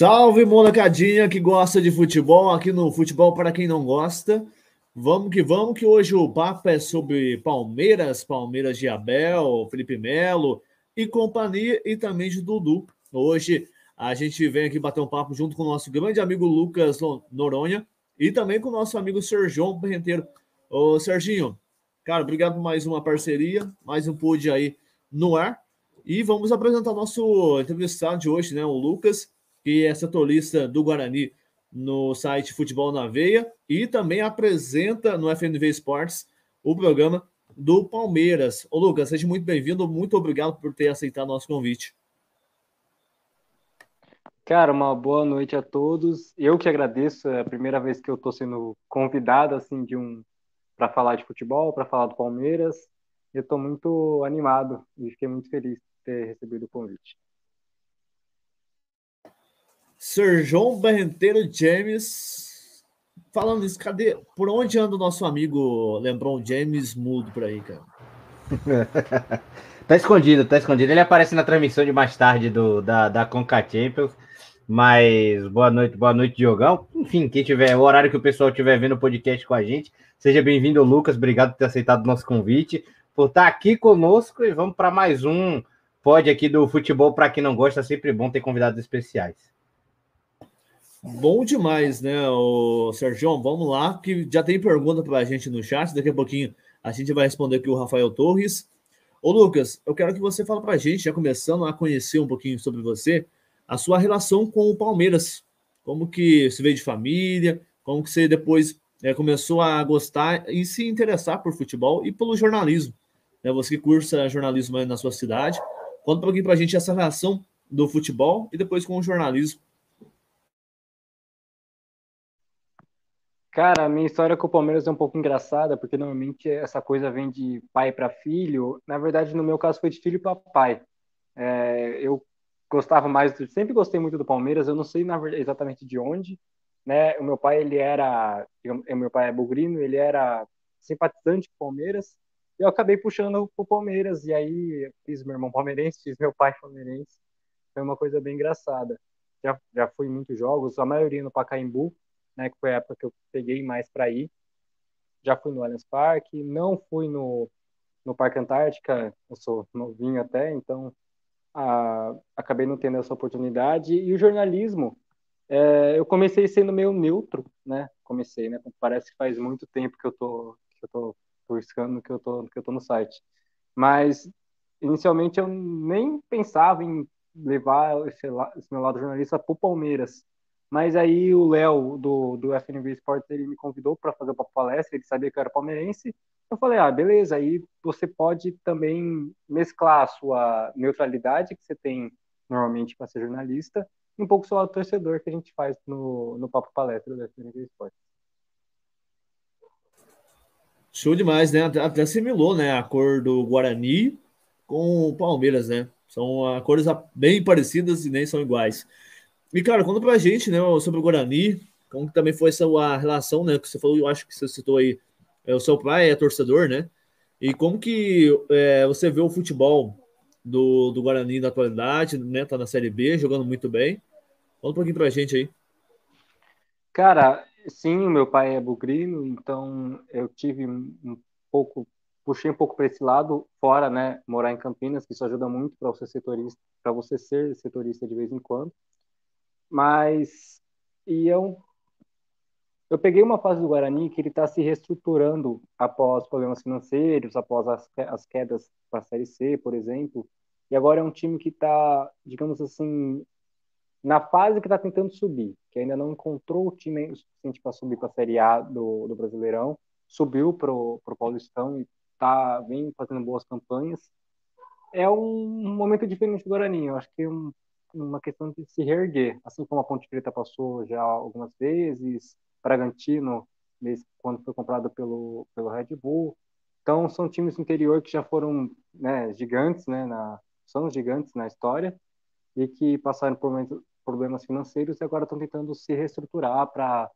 Salve, molecadinha que gosta de futebol, aqui no Futebol para quem não gosta. Vamos que vamos, que hoje o papo é sobre Palmeiras, Palmeiras de Abel, Felipe Melo e companhia, e também de Dudu. Hoje a gente vem aqui bater um papo junto com o nosso grande amigo Lucas Noronha e também com o nosso amigo Sergião Berrenteiro. Ô, Serginho, cara, obrigado por mais uma parceria, mais um pod aí no ar. E vamos apresentar o nosso entrevistado de hoje, né? O Lucas, que é setorista do Guarani no site Futebol na Veia e também apresenta no FNV Esportes o programa do Palmeiras. Ô Lucas, seja muito bem-vindo, muito obrigado por ter aceitado nosso convite. Cara, uma boa noite a todos. Eu que agradeço, é a primeira vez que eu estou sendo convidado assim de um para falar de futebol, para falar do Palmeiras. Eu estou muito animado e fiquei muito feliz de ter recebido o convite. Sir João James. Falando isso, cadê? Por onde anda o nosso amigo LeBron James mudo por aí, cara? tá escondido, tá escondido. Ele aparece na transmissão de mais tarde do, da, da Conca Champions. Mas boa noite, boa noite, Diogão. Enfim, quem tiver, o horário que o pessoal estiver vendo o podcast com a gente, seja bem-vindo, Lucas. Obrigado por ter aceitado o nosso convite, por estar aqui conosco e vamos para mais um pod aqui do futebol. Para quem não gosta, sempre bom ter convidados especiais. Bom demais, né, o Sérgio? Vamos lá, que já tem pergunta para a gente no chat. Daqui a pouquinho a gente vai responder aqui o Rafael Torres. Ô, Lucas, eu quero que você fale para a gente, já começando a conhecer um pouquinho sobre você, a sua relação com o Palmeiras. Como que você veio de família, como que você depois é, começou a gostar e se interessar por futebol e pelo jornalismo. Né? Você que cursa jornalismo na sua cidade. Conta um pouquinho para a gente essa relação do futebol e depois com o jornalismo. Cara, a minha história com o Palmeiras é um pouco engraçada, porque normalmente essa coisa vem de pai para filho. Na verdade, no meu caso, foi de filho para pai. É, eu gostava mais, sempre gostei muito do Palmeiras. Eu não sei verdade, exatamente de onde, né? O meu pai, ele era, o meu pai é bugrino, ele era simpatizante do Palmeiras. Eu acabei puxando o Palmeiras e aí fiz meu irmão palmeirense, fiz meu pai palmeirense. Foi uma coisa bem engraçada. Já, já fui em muitos jogos, a maioria no Pacaembu né, que foi a época que eu peguei mais para ir. Já fui no Allianz Parque, não fui no, no Parque Antártica, eu sou novinho até, então a, acabei não tendo essa oportunidade. E o jornalismo, é, eu comecei sendo meio neutro, né? Comecei, né? Parece que faz muito tempo que eu tô que eu tô buscando que eu tô que eu tô no site. Mas inicialmente eu nem pensava em levar esse, esse meu lado jornalista para o Palmeiras. Mas aí o Léo, do, do FNV Sports, ele me convidou para fazer uma palestra, ele sabia que eu era palmeirense. Eu falei, ah, beleza, aí você pode também mesclar a sua neutralidade, que você tem normalmente para ser jornalista, e um pouco seu lado torcedor, que a gente faz no, no Papo Palestra do FNV Sports. Show demais, né? Até assimilou, né? A cor do Guarani com o Palmeiras, né? São cores bem parecidas e nem são iguais. E, cara, conta pra gente, né, sobre o Guarani, como que também foi essa a relação, né, que você falou, eu acho que você citou aí, é, o seu pai é torcedor, né, e como que é, você vê o futebol do, do Guarani na atualidade, né, tá na Série B, jogando muito bem. Conta um pouquinho pra gente aí. Cara, sim, meu pai é bugrino, então eu tive um pouco, puxei um pouco para esse lado, fora, né, morar em Campinas, que isso ajuda muito para você setorista, para você ser setorista de vez em quando. Mas e eu peguei uma fase do Guarani que ele está se reestruturando após problemas financeiros, após as, as quedas para a Série C, por exemplo. E agora é um time que está, digamos assim, na fase que está tentando subir, que ainda não encontrou o time suficiente para subir para a Série A do, do Brasileirão, subiu para o Paulistão e tá, vem fazendo boas campanhas. É um momento diferente do Guarani. Eu acho que um, uma questão de se reerguer, assim como a Ponte Preta passou já algumas vezes, Bragantino, quando foi comprado pelo, pelo Red Bull. Então, são times do interior que já foram né, gigantes, né, na, são gigantes na história, e que passaram por problemas financeiros e agora estão tentando se reestruturar para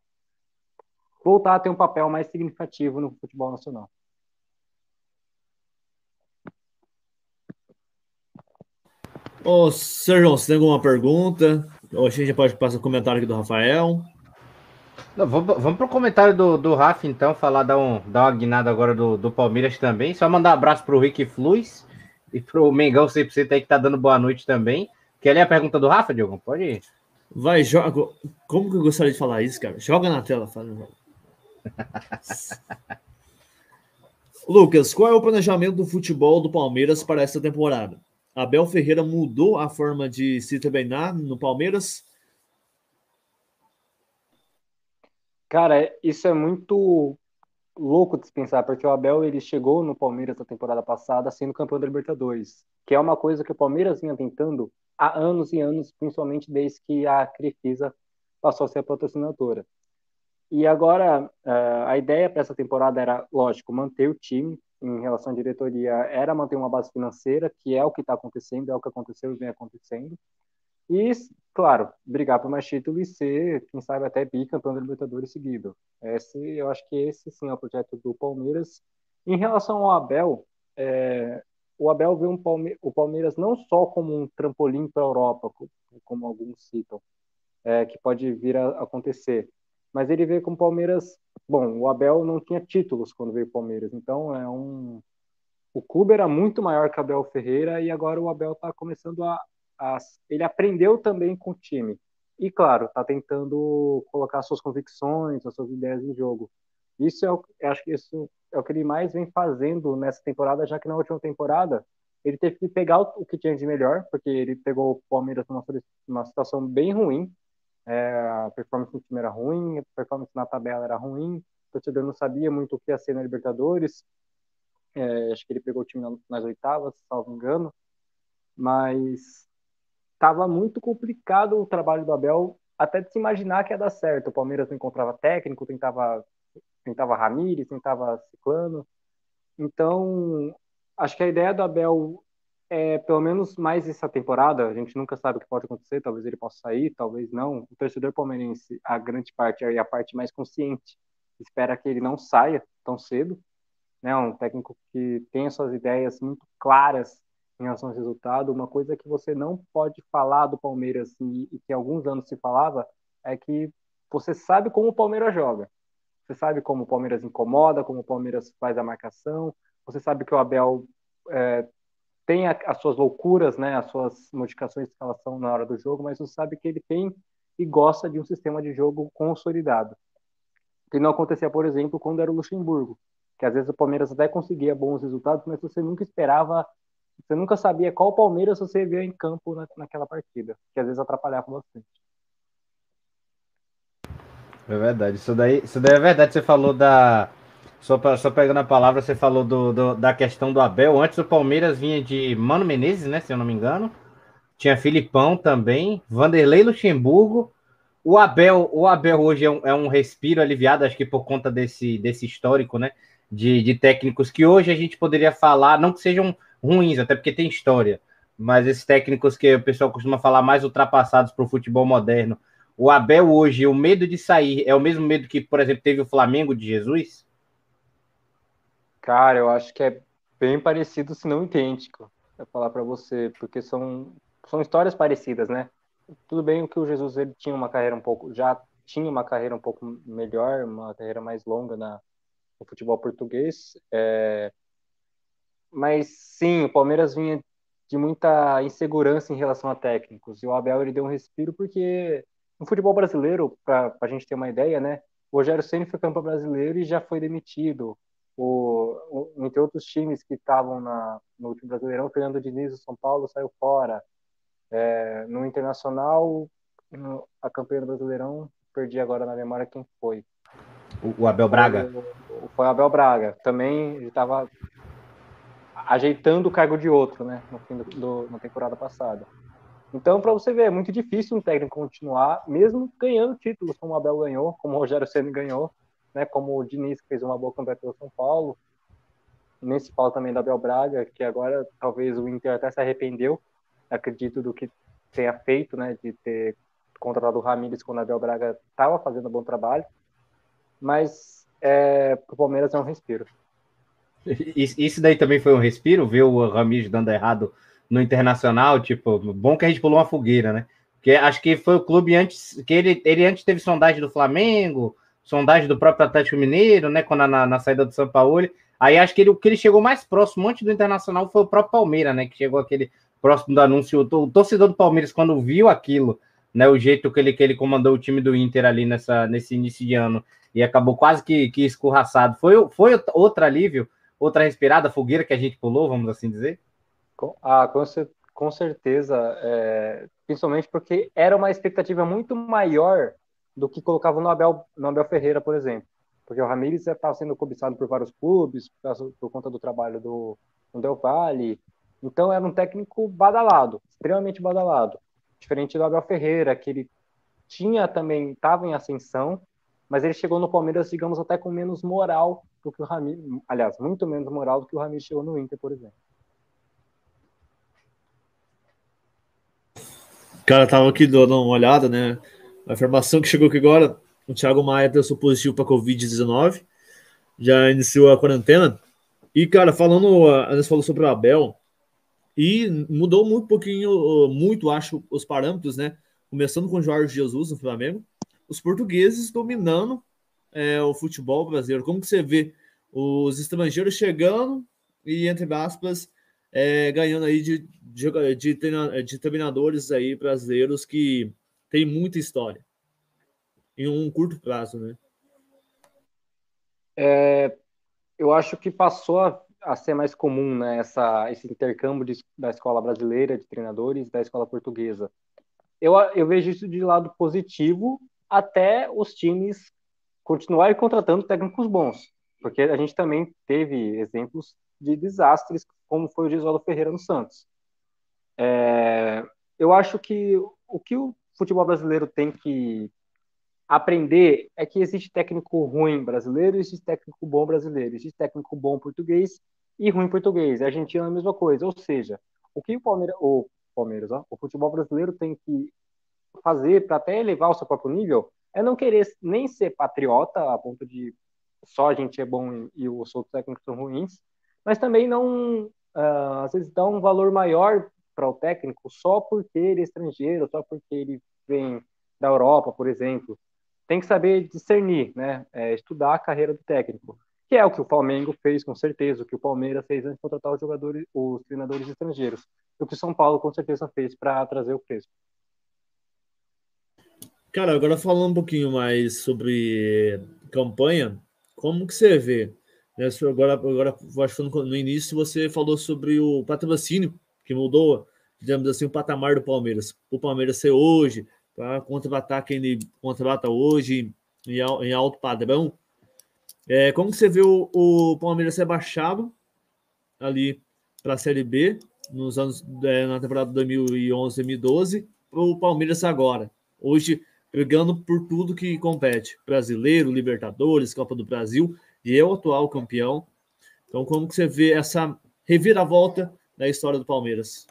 voltar a ter um papel mais significativo no futebol nacional. Ô, Sérgio, você tem alguma pergunta? Hoje a gente pode passar o comentário aqui do Rafael. Não, vamos, vamos para o comentário do, do Rafa, então, falar, dar, um, dar uma guinada agora do, do Palmeiras também. Só mandar um abraço para o Rick Fluz e para o Mengão 100% aí que tá dando boa noite também. Quer ler a pergunta do Rafa, Diogo? Pode ir. Vai, joga. Como que eu gostaria de falar isso, cara? Joga na tela, fala. Lucas, qual é o planejamento do futebol do Palmeiras para esta temporada? Abel Ferreira mudou a forma de se treinar no Palmeiras? Cara, isso é muito louco de se pensar, porque o Abel ele chegou no Palmeiras na temporada passada sendo campeão da Libertadores, que é uma coisa que o Palmeiras vinha tentando há anos e anos, principalmente desde que a Crefisa passou a ser a patrocinadora. E agora, uh, a ideia para essa temporada era, lógico, manter o time em relação à diretoria, era manter uma base financeira, que é o que está acontecendo, é o que aconteceu e vem acontecendo. E, claro, brigar por mais título e ser, quem sabe, até bicampeão da Libertadores seguido. Esse, eu acho que esse, sim, é o projeto do Palmeiras. Em relação ao Abel, é, o Abel vê um Palme o Palmeiras não só como um trampolim para a Europa, como alguns citam, é, que pode vir a acontecer, mas ele vê como Palmeiras. Bom, o Abel não tinha títulos quando veio o Palmeiras, então é um. O clube era muito maior que o Abel Ferreira e agora o Abel está começando a, a, Ele aprendeu também com o time. E, claro, está tentando colocar suas convicções, as suas ideias em jogo. Isso é o, acho que isso é o que ele mais vem fazendo nessa temporada, já que na última temporada ele teve que pegar o, o que tinha de melhor, porque ele pegou o Palmeiras numa, numa situação bem ruim, é, a performance do time era ruim, a performance na tabela era ruim, o torcedor não sabia muito o que ia ser na Libertadores. É, acho que ele pegou o time nas oitavas, salvo engano, mas estava muito complicado o trabalho do Abel, até de se imaginar que ia dar certo. O Palmeiras não encontrava técnico, tentava, tentava Ramires, tentava Ciclano. Então, acho que a ideia do Abel é, pelo menos mais essa temporada, a gente nunca sabe o que pode acontecer, talvez ele possa sair, talvez não. O torcedor palmeirense, a grande parte e a parte mais consciente, espera que ele não saia tão cedo, né? Um técnico que tem suas ideias muito claras em relação ao resultado. Uma coisa que você não pode falar do Palmeiras e, e que alguns anos se falava é que você sabe como o Palmeiras joga. Você sabe como o Palmeiras incomoda, como o Palmeiras faz a marcação. Você sabe que o Abel é, tem a, as suas loucuras, né, as suas modificações de escalação na hora do jogo, mas você sabe que ele tem e gosta de um sistema de jogo consolidado. Que não acontecia, por exemplo, quando era o Luxemburgo, que às vezes o Palmeiras até conseguia bons resultados, mas você nunca esperava, você nunca sabia qual Palmeiras você via em campo na, naquela partida, que às vezes atrapalhava bastante. É verdade, isso daí, isso daí é verdade. Você falou da, só, pra, só pegando a palavra, você falou do, do, da questão do Abel. Antes o Palmeiras vinha de Mano Menezes, né? Se eu não me engano. Tinha Filipão também, Vanderlei Luxemburgo. O Abel, o Abel hoje é um, é um respiro aliviado, acho que por conta desse, desse histórico, né? De, de técnicos que hoje a gente poderia falar, não que sejam ruins, até porque tem história, mas esses técnicos que o pessoal costuma falar mais ultrapassados para o futebol moderno. O Abel hoje, o medo de sair é o mesmo medo que, por exemplo, teve o Flamengo de Jesus? Cara, eu acho que é bem parecido, se não idêntico, para falar para você, porque são, são histórias parecidas, né? Tudo bem que o Jesus ele tinha uma carreira um pouco, já tinha uma carreira um pouco melhor, uma carreira mais longa na, no futebol português, é... mas sim, o Palmeiras vinha de muita insegurança em relação a técnicos, e o Abel ele deu um respiro porque no futebol brasileiro, para a gente ter uma ideia, né? O Rogério Ceni foi campeão brasileiro e já foi demitido o, entre outros times que estavam no último Brasileirão, Fernando Diniz do São Paulo saiu fora. É, no Internacional, no, a campanha do Brasileirão, perdi agora na memória quem foi. O, o Abel Braga? Foi, foi o Abel Braga. Também ele estava ajeitando o cargo de outro, né, no fim do, do na temporada passada. Então, para você ver, é muito difícil um técnico continuar, mesmo ganhando títulos, como o Abel ganhou, como o Rogério Ceni ganhou né, como o Diniz que fez uma boa campanha pelo São Paulo, nesse pau também da Bel Braga, que agora talvez o Inter até se arrependeu, acredito, do que tenha feito, né, de ter contratado o Ramires quando a Bel Braga estava fazendo um bom trabalho, mas é, para o Palmeiras é um respiro. Isso daí também foi um respiro, ver o Ramires dando errado no Internacional, tipo, bom que a gente pulou uma fogueira, né? Que acho que foi o clube antes que ele, ele antes teve sondagem do Flamengo, sondagem do próprio Atlético Mineiro, né? Quando na, na saída do São Paulo. Aí acho que ele, o que ele chegou mais próximo antes do Internacional foi o próprio Palmeiras, né? Que chegou aquele próximo do anúncio. O, torcedor do Palmeiras, quando viu aquilo, né? O jeito que ele, que ele comandou o time do Inter ali nessa, nesse início de ano e acabou quase que, que escorraçado. Foi, foi outro alívio, outra respirada, fogueira que a gente pulou, vamos assim dizer? Ah, com, com certeza. É, principalmente porque era uma expectativa muito maior do que colocava no Abel, no Abel Ferreira, por exemplo. Porque o Ramires estava sendo cobiçado por vários clubes, por, por conta do trabalho do, do Del Valle. Então era um técnico badalado, extremamente badalado. Diferente do Abel Ferreira, que ele tinha também, estava em ascensão, mas ele chegou no Palmeiras, digamos, até com menos moral do que o Ramires, aliás, muito menos moral do que o Ramires chegou no Inter, por exemplo. Cara, tava aqui dando uma olhada, né? A informação que chegou aqui agora, o Thiago Maia testou positivo para Covid-19, já iniciou a quarentena. E, cara, falando, a gente falou sobre o Abel, e mudou muito pouquinho, muito, acho, os parâmetros, né? Começando com o Jorge Jesus no Flamengo, os portugueses dominando é, o futebol brasileiro. Como que você vê os estrangeiros chegando e, entre aspas, é, ganhando aí de, de, de, de treinadores aí brasileiros que tem muita história em um curto prazo, né? É, eu acho que passou a, a, ser mais comum né, essa, esse intercâmbio de, da escola brasileira de treinadores da escola portuguesa. Eu, eu vejo isso de lado positivo até os times continuarem contratando técnicos bons, porque a gente também teve exemplos de desastres, como foi o Gisoldo Ferreira no Santos. É, eu acho que o que o futebol brasileiro tem que aprender é que existe técnico ruim brasileiro, existe técnico bom brasileiro, existe técnico bom português e ruim português. A Argentina é a mesma coisa. Ou seja, o que o Palmeiras, o Palmeiras, ó, o futebol brasileiro tem que fazer para até elevar o seu próprio nível é não querer nem ser patriota a ponto de só a gente é bom e os outros técnicos são ruins, mas também não, uh, às vezes, dá um valor maior para o técnico só porque ele é estrangeiro, só porque ele vem da Europa, por exemplo. Tem que saber discernir, né? É, estudar a carreira do técnico, que é o que o Flamengo fez, com certeza, o que o Palmeiras fez antes de contratar os jogadores, os treinadores estrangeiros, o que o São Paulo com certeza fez para trazer o Crespo. Cara, agora falando um pouquinho mais sobre campanha, como que você vê? Né? Agora, agora acho que no início você falou sobre o patrocínio que mudou, digamos assim, o patamar do Palmeiras. O Palmeiras ser hoje, para contratar quem ele contrata hoje em, em alto padrão. É, como você o, o Palmeiras ser baixado ali para a Série B nos anos é, na temporada 2011, 2012, para o Palmeiras agora? Hoje brigando por tudo que compete, brasileiro, Libertadores, Copa do Brasil, e é o atual campeão. Então, como que você vê essa reviravolta na história do Palmeiras?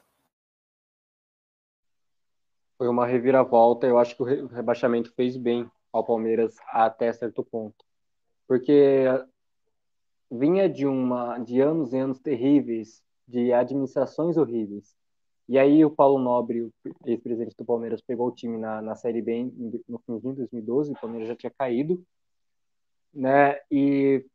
Foi uma reviravolta. Eu acho que o rebaixamento fez bem ao Palmeiras até certo ponto, porque vinha de uma de anos e anos terríveis, de administrações horríveis. E aí o Paulo Nobre, ex-presidente do Palmeiras, pegou o time na, na Série B no fim de 2012, o Palmeiras já tinha caído, né? E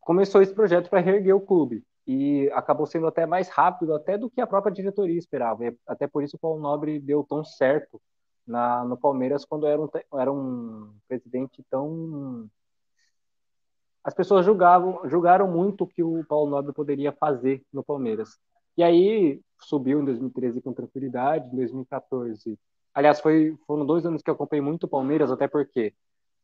começou esse projeto para reerguer o clube. E acabou sendo até mais rápido até do que a própria diretoria esperava. E até por isso o Paulo Nobre deu tão certo na, no Palmeiras quando era um, era um presidente tão as pessoas julgavam, julgaram muito o que o Paulo Nobre poderia fazer no Palmeiras. E aí subiu em 2013 com tranquilidade, em 2014. Aliás, foi, foram dois anos que eu acompanhei muito o Palmeiras, até porque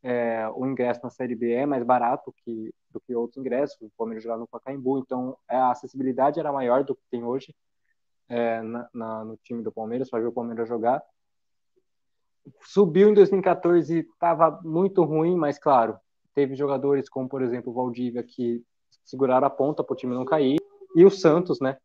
é, o ingresso na Série B é mais barato que, do que outros ingressos. O Palmeiras jogava no Pacaembu, então é, a acessibilidade era maior do que tem hoje é, na, na, no time do Palmeiras, para ver o Palmeiras jogar. Subiu em 2014, estava muito ruim, mas claro, teve jogadores como, por exemplo, o Valdívia, que seguraram a ponta para o time não cair, e o Santos, né,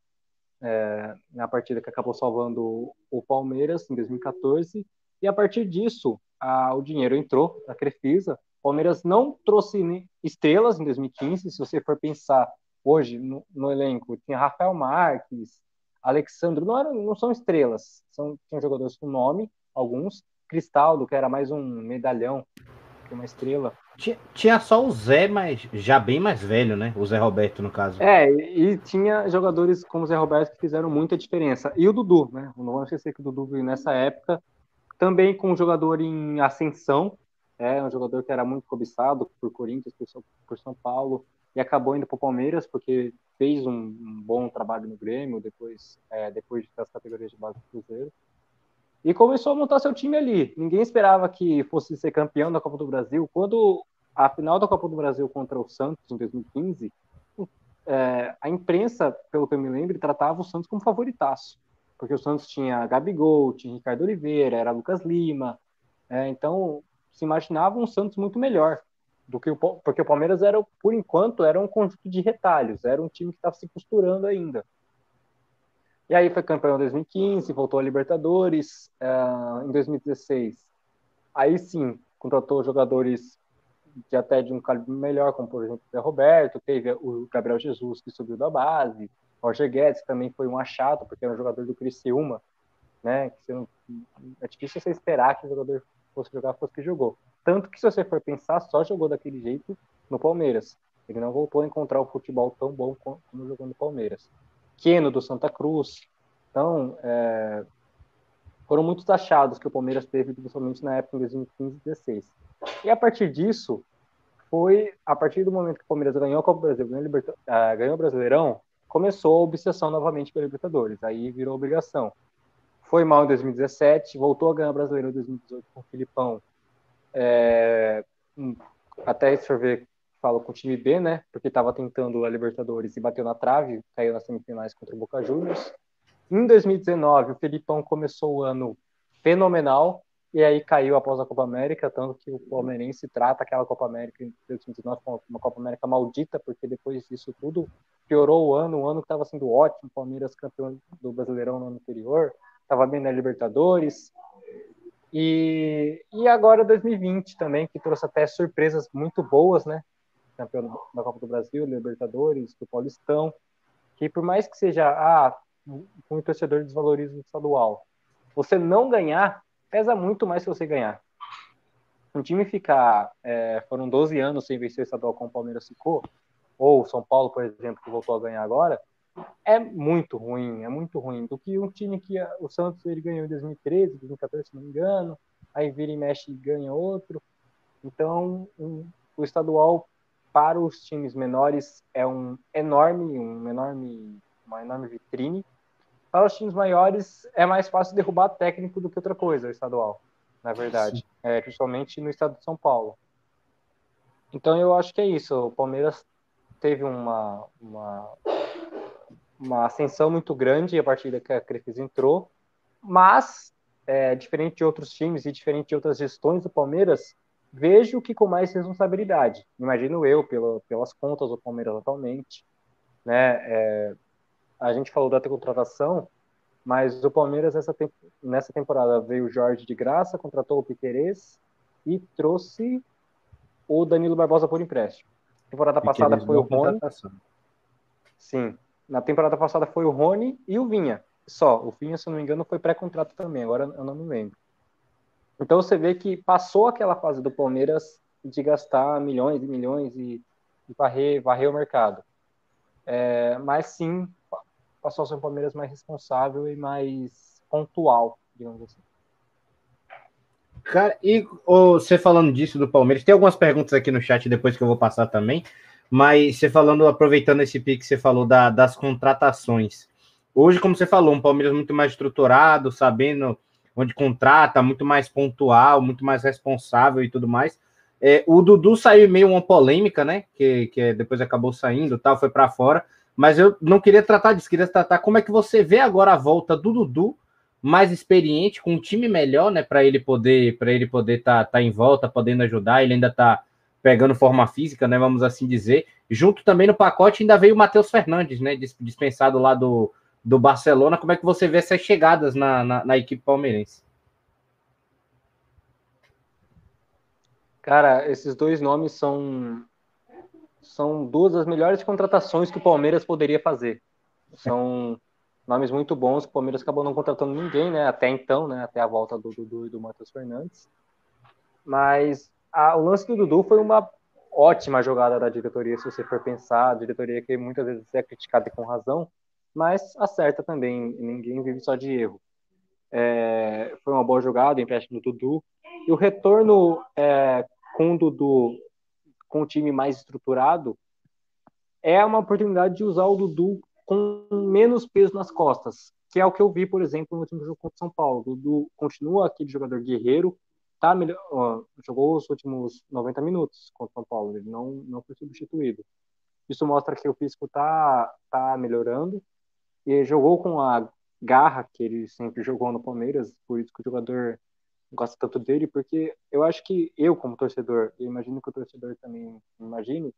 é, na partida que acabou salvando o Palmeiras em 2014. E a partir disso, a, o dinheiro entrou na Crefisa. O Palmeiras não trouxe estrelas em 2015. Se você for pensar hoje no, no elenco, tinha Rafael Marques, Alexandre, não, eram, não são estrelas, são, tinham jogadores com nome, alguns. Cristaldo, que era mais um medalhão, uma estrela. Tinha, tinha só o Zé, mas já bem mais velho, né? O Zé Roberto, no caso. É, e tinha jogadores como o Zé Roberto que fizeram muita diferença. E o Dudu, né? Não vamos esquecer que o Dudu veio nessa época, também com um jogador em ascensão, é um jogador que era muito cobiçado por Corinthians, por, por São Paulo, e acabou indo para o Palmeiras, porque fez um, um, bom trabalho no Grêmio, depois, é, depois das categorias de base do Cruzeiro. E começou a montar seu time ali. Ninguém esperava que fosse ser campeão da Copa do Brasil. Quando a final da Copa do Brasil contra o Santos, em 2015, é, a imprensa, pelo que eu me lembro, tratava o Santos como favoritaço. Porque o Santos tinha Gabigol, tinha Ricardo Oliveira, era Lucas Lima. É, então, se imaginava um Santos muito melhor do que o porque o Palmeiras era por enquanto era um conjunto de retalhos, era um time que estava se costurando ainda. E aí foi campeão em 2015, voltou a Libertadores uh, em 2016. Aí sim contratou jogadores de até de um calibre melhor, como por exemplo o Zé Roberto, teve o Gabriel Jesus que subiu da base, Roger Guedes também foi um achado porque era um jogador do Criciúma, né? Que não, é difícil você esperar que o jogador fosse jogar, fosse que jogou. Tanto que, se você for pensar, só jogou daquele jeito no Palmeiras. Ele não voltou a encontrar o futebol tão bom como jogou no Palmeiras. Keno do Santa Cruz. Então, é, foram muitos taxados que o Palmeiras teve, principalmente na época de 2015 e 2016. E a partir disso, foi a partir do momento que o Palmeiras ganhou a Copa do Brasil, ganhou, uh, ganhou o Brasileirão, começou a obsessão novamente pela Libertadores. Aí virou obrigação. Foi mal em 2017, voltou a ganhar Brasileiro em 2018 com o Filipão é, até se for ver, falo com o time B, né? Porque estava tentando a Libertadores e bateu na trave, caiu nas semifinais contra o Boca Juniors. Em 2019, o Felipão começou o ano fenomenal e aí caiu após a Copa América, tanto que o palmeirense trata aquela Copa América em 2019 como uma Copa América maldita, porque depois disso tudo piorou o ano, o ano que estava sendo ótimo, Palmeiras campeão do Brasileirão no ano anterior, estava bem na Libertadores, e, e agora 2020 também, que trouxe até surpresas muito boas, né? Campeão da Copa do Brasil, Libertadores, do Paulistão, que por mais que seja ah, um torcedor desvaloriza o estadual, você não ganhar pesa muito mais se você ganhar. Um time ficar, é, foram 12 anos sem vencer o estadual como o Palmeiras ficou, ou São Paulo, por exemplo, que voltou a ganhar agora, é muito ruim, é muito ruim. Do que um time que o Santos ele ganhou em 2013, 2014, se não me engano, aí vira e mexe e ganha outro. Então, um, o estadual para os times menores é um enorme, um enorme, uma enorme vitrine. Para os times maiores é mais fácil derrubar técnico do que outra coisa, o estadual, na verdade, é, principalmente no estado de São Paulo. Então eu acho que é isso. O Palmeiras teve uma, uma uma ascensão muito grande a partir da que a Crefisa entrou, mas, é, diferente de outros times e diferente de outras gestões do Palmeiras, vejo que com mais responsabilidade. Imagino eu, pelo, pelas contas do Palmeiras atualmente. Né? É, a gente falou da contratação, mas o Palmeiras nessa, temp nessa temporada veio o Jorge de graça, contratou o Piquerez e trouxe o Danilo Barbosa por empréstimo. Temporada passada foi o Rony. Sim, na temporada passada foi o Rony e o Vinha. Só. O Vinha, se eu não me engano, foi pré-contrato também. Agora eu não me lembro. Então você vê que passou aquela fase do Palmeiras de gastar milhões e milhões e, e varrer, varrer o mercado. É, mas sim, passou a ser um Palmeiras mais responsável e mais pontual, digamos assim. Cara, e oh, você falando disso do Palmeiras, tem algumas perguntas aqui no chat depois que eu vou passar também. Mas você falando, aproveitando esse pique que você falou da, das contratações. Hoje, como você falou, um Palmeiras muito mais estruturado, sabendo onde contrata, muito mais pontual, muito mais responsável e tudo mais. É, o Dudu saiu meio uma polêmica, né? Que, que depois acabou saindo, tal, foi para fora. Mas eu não queria tratar disso, queria tratar como é que você vê agora a volta do Dudu mais experiente, com um time melhor, né? Para ele poder, para ele poder estar tá, tá em volta, podendo ajudar. Ele ainda está pegando forma física, né? Vamos assim dizer. Junto também no pacote ainda veio o Matheus Fernandes, né? Dispensado lá do, do Barcelona. Como é que você vê essas chegadas na, na, na equipe palmeirense? Cara, esses dois nomes são são duas das melhores contratações que o Palmeiras poderia fazer. São nomes muito bons. O Palmeiras acabou não contratando ninguém, né? Até então, né? Até a volta do Dudu e do Matheus Fernandes. Mas a, o lance do Dudu foi uma ótima jogada da diretoria, se você for pensar. A diretoria que muitas vezes é criticada com razão, mas acerta também. Ninguém vive só de erro. É, foi uma boa jogada, empréstimo do Dudu. E o retorno é, com o Dudu, com o time mais estruturado, é uma oportunidade de usar o Dudu com menos peso nas costas, que é o que eu vi, por exemplo, no último jogo contra o São Paulo. O Dudu continua aquele jogador guerreiro, tá melhor, ó, jogou os últimos 90 minutos contra o São Paulo, ele não, não foi substituído. Isso mostra que o físico tá, tá melhorando e jogou com a garra que ele sempre jogou no Palmeiras, por isso que o jogador gosta tanto dele, porque eu acho que eu, como torcedor, eu imagino que o torcedor também imagine,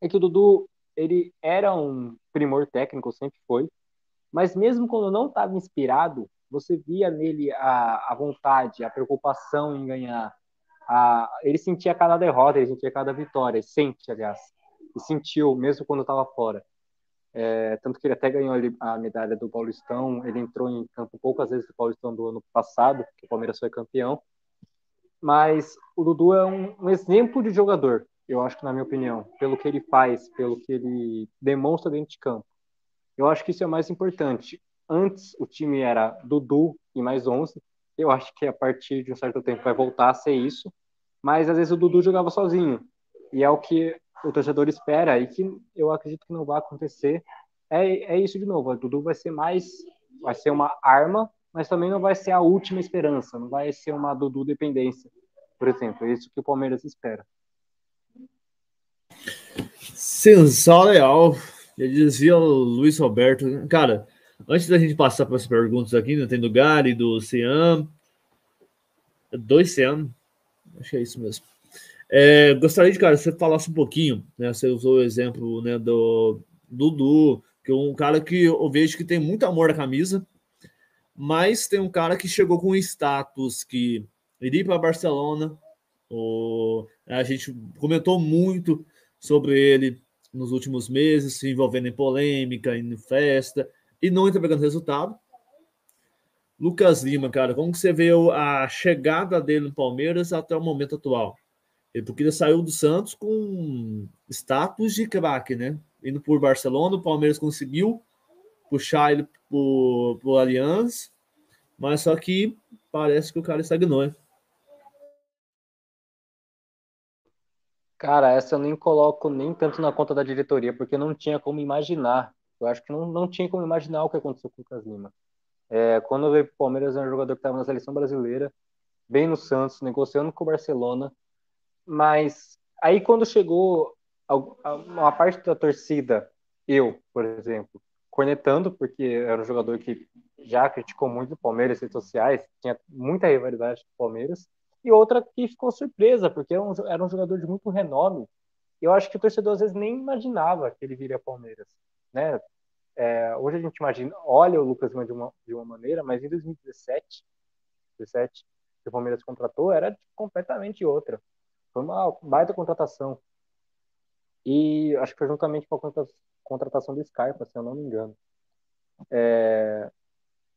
é que o Dudu, ele era um primor técnico, sempre foi, mas mesmo quando não estava inspirado, você via nele a, a vontade, a preocupação em ganhar. A, ele sentia cada derrota, ele sentia cada vitória, sente, aliás, e sentiu mesmo quando estava fora. É, tanto que ele até ganhou a medalha do Paulistão, ele entrou em campo poucas vezes no Paulistão do ano passado, que o Palmeiras foi campeão. Mas o Dudu é um, um, exemplo de jogador, eu acho que na minha opinião, pelo que ele faz, pelo que ele demonstra dentro de campo. Eu acho que isso é mais importante. Antes o time era Dudu e mais 11. Eu acho que a partir de um certo tempo vai voltar a ser isso. Mas às vezes o Dudu jogava sozinho. E é o que o torcedor espera e que eu acredito que não vai acontecer. É, é isso de novo. O Dudu vai ser mais, vai ser uma arma, mas também não vai ser a última esperança. Não vai ser uma Dudu dependência, por exemplo. É isso que o Palmeiras espera. Sensacional. Já dizia o Luiz Roberto. Cara, antes da gente passar para as perguntas aqui, né, tem do Gary, do Cian. Dois Cian. Acho que é isso mesmo. É, gostaria de, cara, você falasse um pouquinho, né? Você usou o exemplo né, do Dudu, que é um cara que eu vejo que tem muito amor à camisa, mas tem um cara que chegou com status que iria para Barcelona. O, a gente comentou muito sobre ele nos últimos meses, se envolvendo em polêmica, em festa, e não entregando resultado. Lucas Lima, cara, como que você vê a chegada dele no Palmeiras até o momento atual? Porque ele saiu do Santos com status de craque, né? Indo por Barcelona, o Palmeiras conseguiu puxar ele pro, pro Allianz, mas só que parece que o cara estagnou, né? Cara, essa eu nem coloco nem tanto na conta da diretoria, porque não tinha como imaginar. Eu acho que não, não tinha como imaginar o que aconteceu com o Lucas Lima. É, quando eu veio o Palmeiras, era um jogador que estava na seleção brasileira, bem no Santos, negociando com o Barcelona, mas aí quando chegou uma parte da torcida, eu, por exemplo, cornetando, porque era um jogador que já criticou muito o Palmeiras nas redes sociais, tinha muita rivalidade com o Palmeiras, e outra que ficou surpresa, porque era um, era um jogador de muito renome. Eu acho que o torcedor às vezes nem imaginava que ele viria Palmeiras, né? É, hoje a gente imagina, olha o Lucas de uma, de uma maneira, mas em 2017, 2017 que o Palmeiras contratou, era completamente outra. Foi uma baita contratação. E acho que foi juntamente com a contratação do Scarpa, se eu não me engano. É...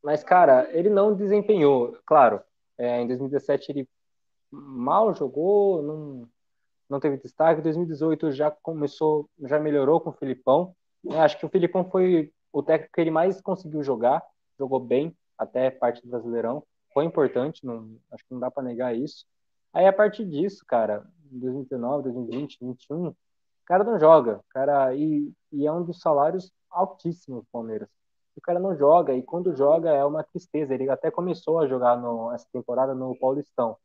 Mas, cara, ele não desempenhou. Claro, é, em 2017 ele mal jogou, não, não teve destaque. Em 2018 já começou, já melhorou com o Filipão. É, acho que o Filipão foi o técnico que ele mais conseguiu jogar, jogou bem até parte do Brasileirão. Foi importante, não, acho que não dá para negar isso. Aí a partir disso, cara, 2019, 2020, 2021, o cara não joga, cara, e, e é um dos salários altíssimos do Palmeiras. O cara não joga, e quando joga é uma tristeza. Ele até começou a jogar no, essa temporada no Paulistão,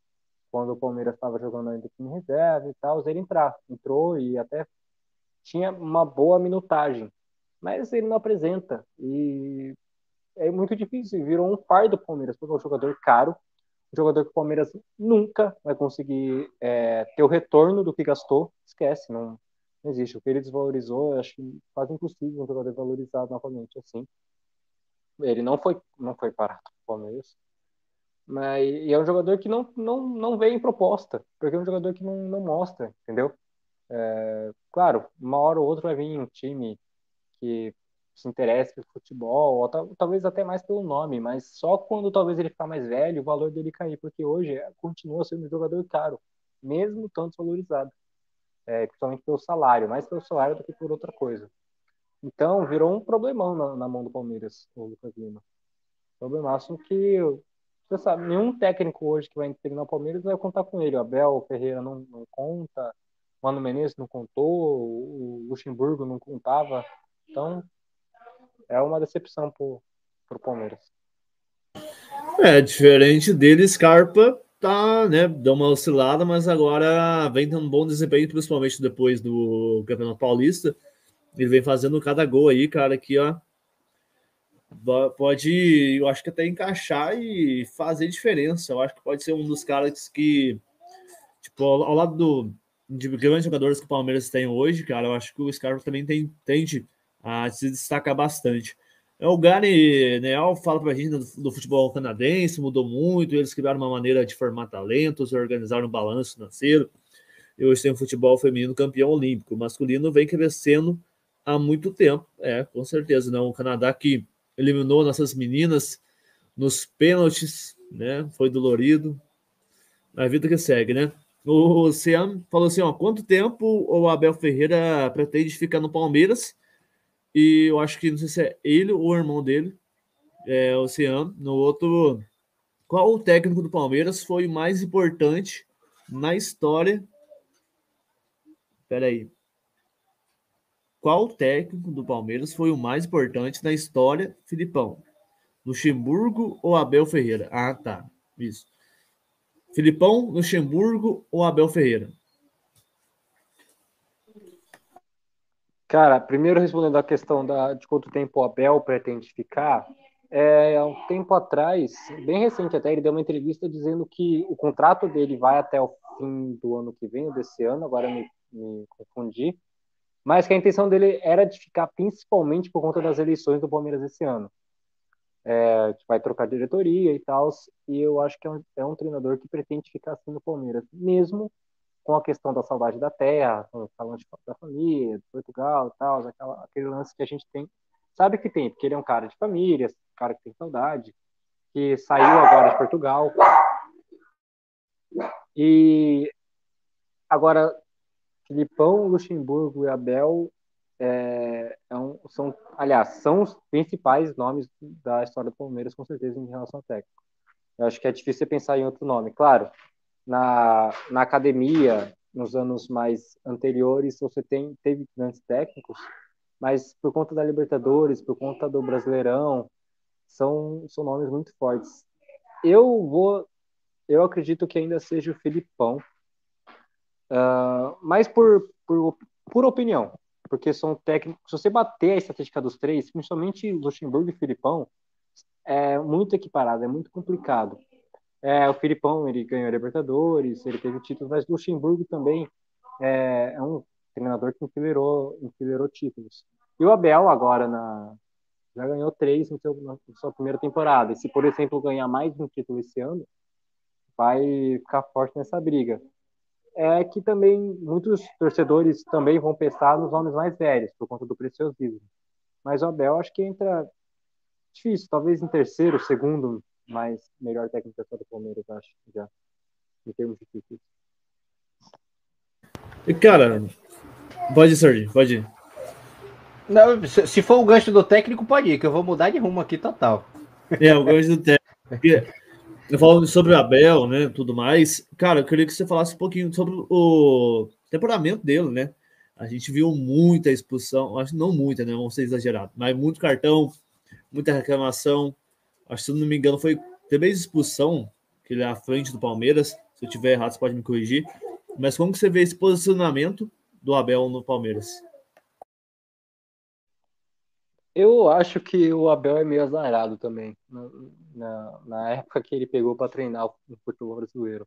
quando o Palmeiras estava jogando ainda com reserva e tal, ele entrar, entrou e até tinha uma boa minutagem, mas ele não apresenta, e é muito difícil, virou um fardo do Palmeiras, porque é um jogador caro, um jogador que o Palmeiras nunca vai conseguir é, ter o retorno do que gastou, esquece, não, não existe. O que ele desvalorizou, eu acho quase impossível um jogador valorizado novamente assim. Ele não foi, não foi parado o Palmeiras. Mas e é um jogador que não, não, não vem em proposta, porque é um jogador que não, não mostra, entendeu? É, claro, uma hora ou outra vai vir um time que se interesse pelo futebol, ou talvez até mais pelo nome, mas só quando talvez ele ficar mais velho, o valor dele cair, porque hoje é, continua sendo um jogador caro, mesmo tanto valorizado, é, principalmente pelo salário, mais pelo salário do que por outra coisa. Então, virou um problemão na, na mão do Palmeiras, o Lucas Lima. Problemaço que, você sabe, nenhum técnico hoje que vai treinar o Palmeiras vai contar com ele. O Abel Ferreira não, não conta, o Mano Menezes não contou, o Luxemburgo não contava. Então, é uma decepção pro, pro Palmeiras. É, diferente dele, Scarpa tá, né, deu uma oscilada, mas agora vem tendo um bom desempenho, principalmente depois do Campeonato Paulista. Ele vem fazendo cada gol aí, cara, aqui, ó. Pode, eu acho que até encaixar e fazer diferença. Eu acho que pode ser um dos caras que, tipo, ao, ao lado do, de grandes jogadores que o Palmeiras tem hoje, cara, eu acho que o Scarpa também tem, tende a se destacar bastante. É, o Gary Neal fala pra gente do, futebol canadense, mudou muito, eles criaram uma maneira de formar talentos, organizaram um balanço financeiro. E hoje tem um futebol feminino campeão olímpico. O masculino vem crescendo há muito tempo. É, com certeza, não. O Canadá que eliminou nossas meninas nos pênaltis, né? Foi dolorido. A vida que segue, né? O Cian falou assim: ó, quanto tempo o Abel Ferreira pretende ficar no Palmeiras? E eu acho que não sei se é ele ou o irmão dele, é, o Cian. No outro, qual o técnico do Palmeiras foi o mais importante na história? Peraí. Qual técnico do Palmeiras foi o mais importante na história, Filipão? Luxemburgo ou Abel Ferreira? Ah, tá. Isso. Filipão, Luxemburgo ou Abel Ferreira? Cara, primeiro respondendo a questão da, de quanto tempo o Abel pretende ficar, é, um tempo atrás, bem recente até, ele deu uma entrevista dizendo que o contrato dele vai até o fim do ano que vem, desse ano, agora me, me confundi, mas que a intenção dele era de ficar principalmente por conta das eleições do Palmeiras esse ano. É, vai trocar diretoria e tal, e eu acho que é um, é um, treinador que pretende ficar assim no Palmeiras, mesmo com a questão da saudade da terra, falando de da família, de Portugal e tal, aquela, aquele lance que a gente tem, sabe que tem, porque ele é um cara de família, um cara que tem saudade, que saiu agora de Portugal. E agora, Filipão, Luxemburgo e Abel é, é um, são, aliás, são os principais nomes da história do Palmeiras, com certeza, em relação ao técnico. Eu acho que é difícil pensar em outro nome. Claro, na, na academia, nos anos mais anteriores, você tem, teve grandes técnicos, mas por conta da Libertadores, por conta do Brasileirão, são, são nomes muito fortes. Eu vou, eu acredito que ainda seja o Filipão, uh, mas por, por, por opinião, porque são técnicos. Se você bater a estatística dos três, principalmente Luxemburgo e Filipão, é muito equiparado, é muito complicado. É, o Filipão ele ganhou a Libertadores, ele teve títulos, mas Luxemburgo também é, é um treinador que enfileirou, enfileirou títulos. E o Abel agora na, já ganhou três no seu, na sua primeira temporada. E se, por exemplo, ganhar mais um título esse ano, vai ficar forte nessa briga é que também muitos torcedores também vão pensar nos nomes mais velhos, por conta do preciosismo. Mas o Abel acho que entra difícil, talvez em terceiro, segundo, mas melhor técnico do Palmeiras, acho, já, em termos de títulos. E, cara, pode ir, pode ir. Não, se for o gancho do técnico, pode ir, que eu vou mudar de rumo aqui total. É, o gancho do técnico. Falando sobre o Abel, né, tudo mais, cara, eu queria que você falasse um pouquinho sobre o temperamento dele, né? A gente viu muita expulsão, acho que não muita, né? Vamos ser exagerados, mas muito cartão, muita reclamação. Acho se não me engano, foi três expulsão que ele é à frente do Palmeiras. Se eu tiver errado, você pode me corrigir. Mas como que você vê esse posicionamento do Abel no Palmeiras? Eu acho que o Abel é meio azarado também, na, na época que ele pegou para treinar o futebol brasileiro.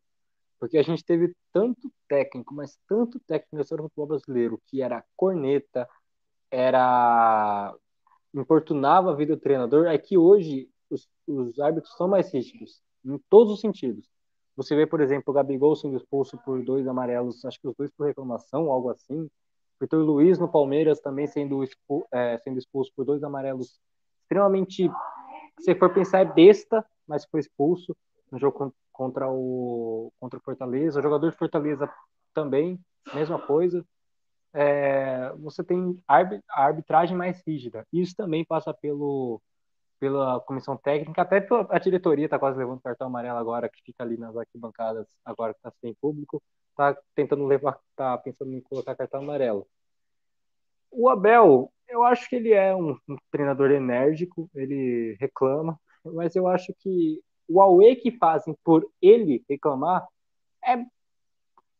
Porque a gente teve tanto técnico, mas tanto técnico no futebol brasileiro, que era corneta, era importunava a vida do treinador, é que hoje os, os árbitros são mais rígidos, em todos os sentidos. Você vê, por exemplo, o Gabigol sendo expulso por dois amarelos, acho que os dois por reclamação, algo assim. Vitor Luiz no Palmeiras também sendo, é, sendo expulso por dois amarelos extremamente, se for pensar, é besta, mas foi expulso no jogo contra o, contra o Fortaleza. O jogador de Fortaleza também, mesma coisa. É, você tem a arbitragem mais rígida. Isso também passa pelo, pela comissão técnica, até a diretoria está quase levando cartão amarelo agora, que fica ali nas arquibancadas, agora que está sem público, está tentando levar, está pensando em colocar cartão amarelo. O Abel, eu acho que ele é um, um treinador enérgico, ele reclama, mas eu acho que o Aue que fazem por ele reclamar é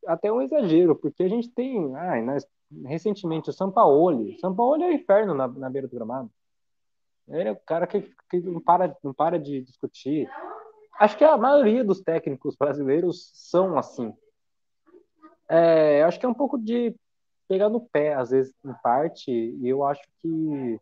até um exagero, porque a gente tem, ai, nós, recentemente, o Sampaoli. Sampaoli é o inferno na, na beira do gramado. Ele é o cara que, que não, para, não para de discutir. Acho que a maioria dos técnicos brasileiros são assim. É, acho que é um pouco de pegar no pé, às vezes, em parte, e eu acho que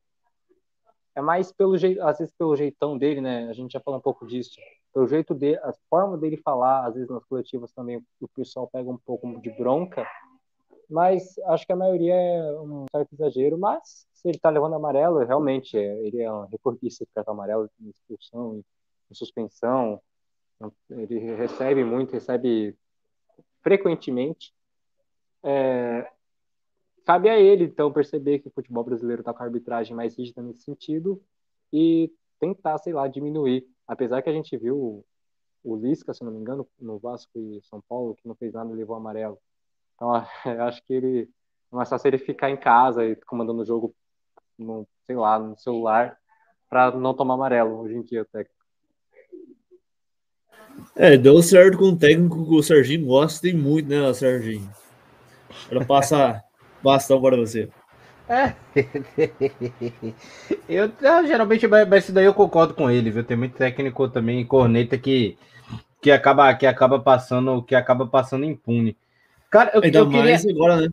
é mais pelo jeito, às vezes pelo jeitão dele, né? A gente já falou um pouco disso. Pelo jeito dele, a forma dele falar, às vezes nas coletivas também o pessoal pega um pouco de bronca, mas acho que a maioria é um certo exagero, mas se ele tá levando amarelo, realmente, é, ele é um recordista de cartão amarelo, em expulsão, em suspensão, ele recebe muito, recebe frequentemente. É, cabe a ele, então, perceber que o futebol brasileiro está com a arbitragem mais rígida nesse sentido e tentar, sei lá, diminuir. Apesar que a gente viu o Lisca, se não me engano, no Vasco e São Paulo, que não fez nada levou amarelo. Então, acho que ele é mais fácil ele ficar em casa e comandando o jogo, no, sei lá, no celular, para não tomar amarelo hoje em dia, o técnico. É, deu certo com o técnico que o Serginho gosta e muito, né, Serginho? Ela passa bastão para você. É. eu, eu geralmente, mas isso daí eu concordo com ele, viu? Tem muito técnico também, corneta, que, que, acaba, que acaba passando que acaba passando impune. Cara, eu, Ainda eu mais queria... agora, né?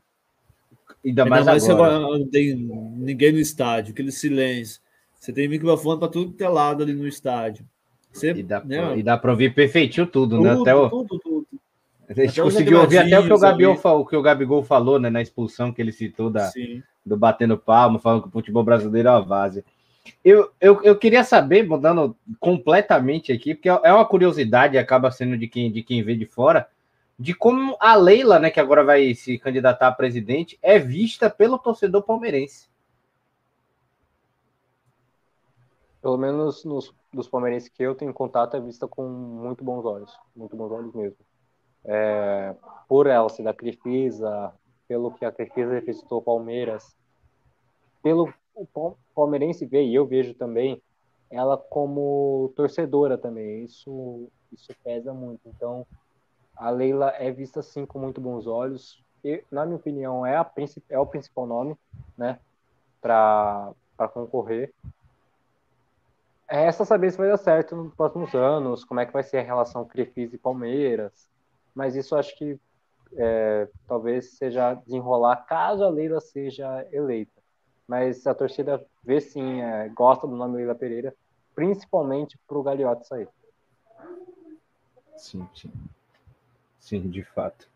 Ainda, Ainda mais, mais agora. agora. Não tem ninguém no estádio, aquele silêncio. Você tem microfone para tudo que é lado ali no estádio. Você, e, dá, né? e dá para ouvir perfeitinho tudo, tudo, né? Até o... tudo, tudo. A gente conseguiu ouvir até o que o, Gabriel, o que o Gabigol falou, né? Na expulsão que ele citou da, do batendo palma, falando que o futebol brasileiro é uma várzea. Eu, eu, eu queria saber, mudando completamente aqui, porque é uma curiosidade, acaba sendo de quem, de quem vê de fora, de como a Leila, né, que agora vai se candidatar a presidente, é vista pelo torcedor palmeirense. Pelo menos nos palmeirenses que eu tenho contato, é vista com muito bons olhos, muito bons olhos mesmo é, por ela ser da Crefisa, pelo que a Crefisa representou Palmeiras, pelo o palmeirense vê, e eu vejo também, ela como torcedora também, isso, isso pesa muito. Então, a Leila é vista assim com muito bons olhos. E, na minha opinião, é, a, é o principal nome, né, para concorrer. É essa saber se vai dar certo nos próximos anos, como é que vai ser a relação Crefisa e Palmeiras, mas isso acho que é, talvez seja desenrolar caso a Leila seja eleita. Mas a torcida vê sim, é, gosta do nome Leila Pereira, principalmente para o Gagliotti sair. Sim, sim. Sim, de fato.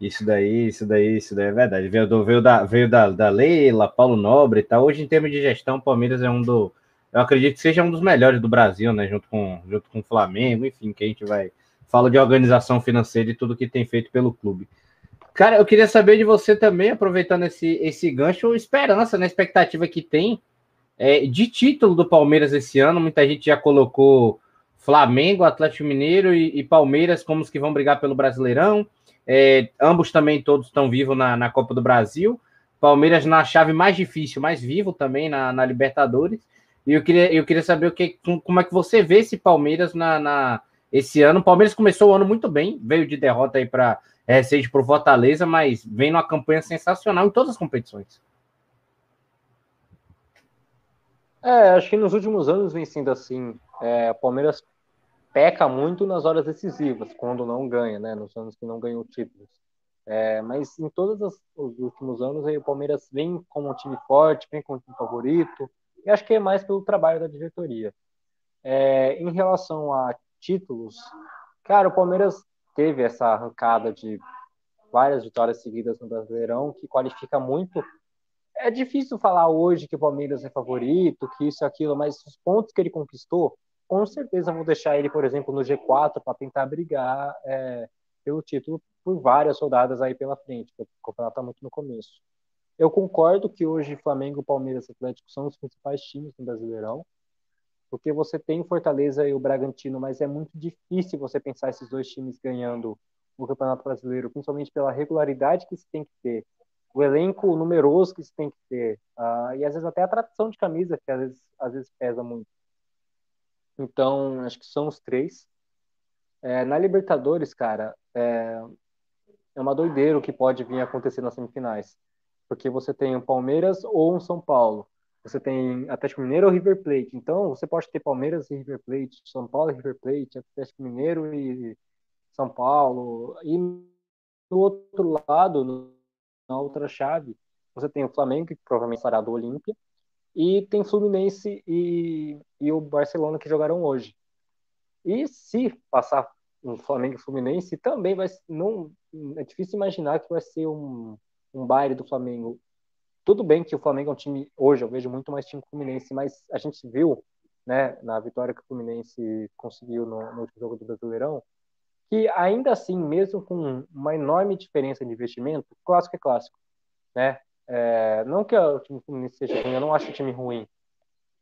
Isso daí, isso daí, isso daí é verdade. Veio, veio, da, veio da, da Leila, Paulo Nobre e tal. Hoje, em termos de gestão, o Palmeiras é um do. Eu acredito que seja um dos melhores do Brasil, né? Junto com, junto com o Flamengo, enfim, que a gente vai, fala de organização financeira e tudo que tem feito pelo clube. Cara, eu queria saber de você também, aproveitando esse, esse gancho, esperança, né? Expectativa que tem é, de título do Palmeiras esse ano. Muita gente já colocou Flamengo, Atlético Mineiro e, e Palmeiras como os que vão brigar pelo Brasileirão. É, ambos também todos estão vivos na, na Copa do Brasil. Palmeiras na chave mais difícil, mais vivo também na, na Libertadores. E eu queria, eu queria saber o que, como é que você vê esse Palmeiras na, na esse ano. O Palmeiras começou o ano muito bem, veio de derrota aí para é, para o Fortaleza, mas vem numa campanha sensacional em todas as competições. É, acho que nos últimos anos vem sendo assim. É, o Palmeiras peca muito nas horas decisivas, quando não ganha, né? Nos anos que não ganhou títulos. É, mas em todos os, os, últimos anos aí, o Palmeiras vem como um time forte, vem como um time favorito, e acho que é mais pelo trabalho da diretoria. É, em relação a títulos, cara, o Palmeiras teve essa arrancada de várias vitórias seguidas no Brasileirão, que qualifica muito. É difícil falar hoje que o Palmeiras é favorito, que isso e aquilo, mas os pontos que ele conquistou, com certeza vou deixar ele, por exemplo, no G4 para tentar brigar é, pelo título por várias rodadas aí pela frente, porque o campeonato está muito no começo. Eu concordo que hoje Flamengo, Palmeiras e Atlético são os principais times no Brasileirão, porque você tem Fortaleza e o Bragantino, mas é muito difícil você pensar esses dois times ganhando o Campeonato Brasileiro, principalmente pela regularidade que se tem que ter, o elenco numeroso que se tem que ter, uh, e às vezes até a tradição de camisa, que às vezes, às vezes pesa muito. Então, acho que são os três. É, na Libertadores, cara, é, é uma doideira o que pode vir a acontecer nas semifinais. Porque você tem um Palmeiras ou um São Paulo. Você tem Atlético Mineiro ou River Plate. Então, você pode ter Palmeiras e River Plate, São Paulo e River Plate, Atlético Mineiro e São Paulo. E no outro lado, na outra chave, você tem o Flamengo, que provavelmente será do Olímpia, e tem Fluminense e, e o Barcelona que jogaram hoje. E se passar um Flamengo e Fluminense, também vai não é difícil imaginar que vai ser um, um baile do Flamengo. Tudo bem que o Flamengo é um time hoje eu vejo muito mais time Fluminense, mas a gente viu, né, na vitória que o Fluminense conseguiu no, no último jogo do Brasileirão, que ainda assim, mesmo com uma enorme diferença de investimento, clássico é clássico, né? É, não que o time do Fluminense seja ruim, eu não acho o time ruim,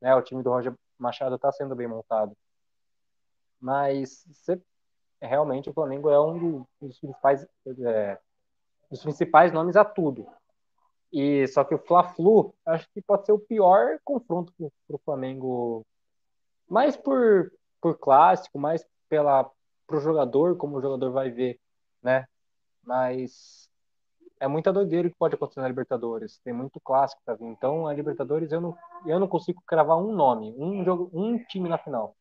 né? O time do Roger Machado está sendo bem montado, mas você, realmente o Flamengo é um dos principais, é, dos principais nomes a tudo. E só que o Fla-Flu, acho que pode ser o pior confronto para o Flamengo, mais por por clássico, mais pela para o jogador, como o jogador vai ver, né? Mas é muita doideira que pode acontecer na Libertadores. Tem muito clássico para vir. Então, a Libertadores eu não, eu não consigo cravar um nome, um jogo, um time na final.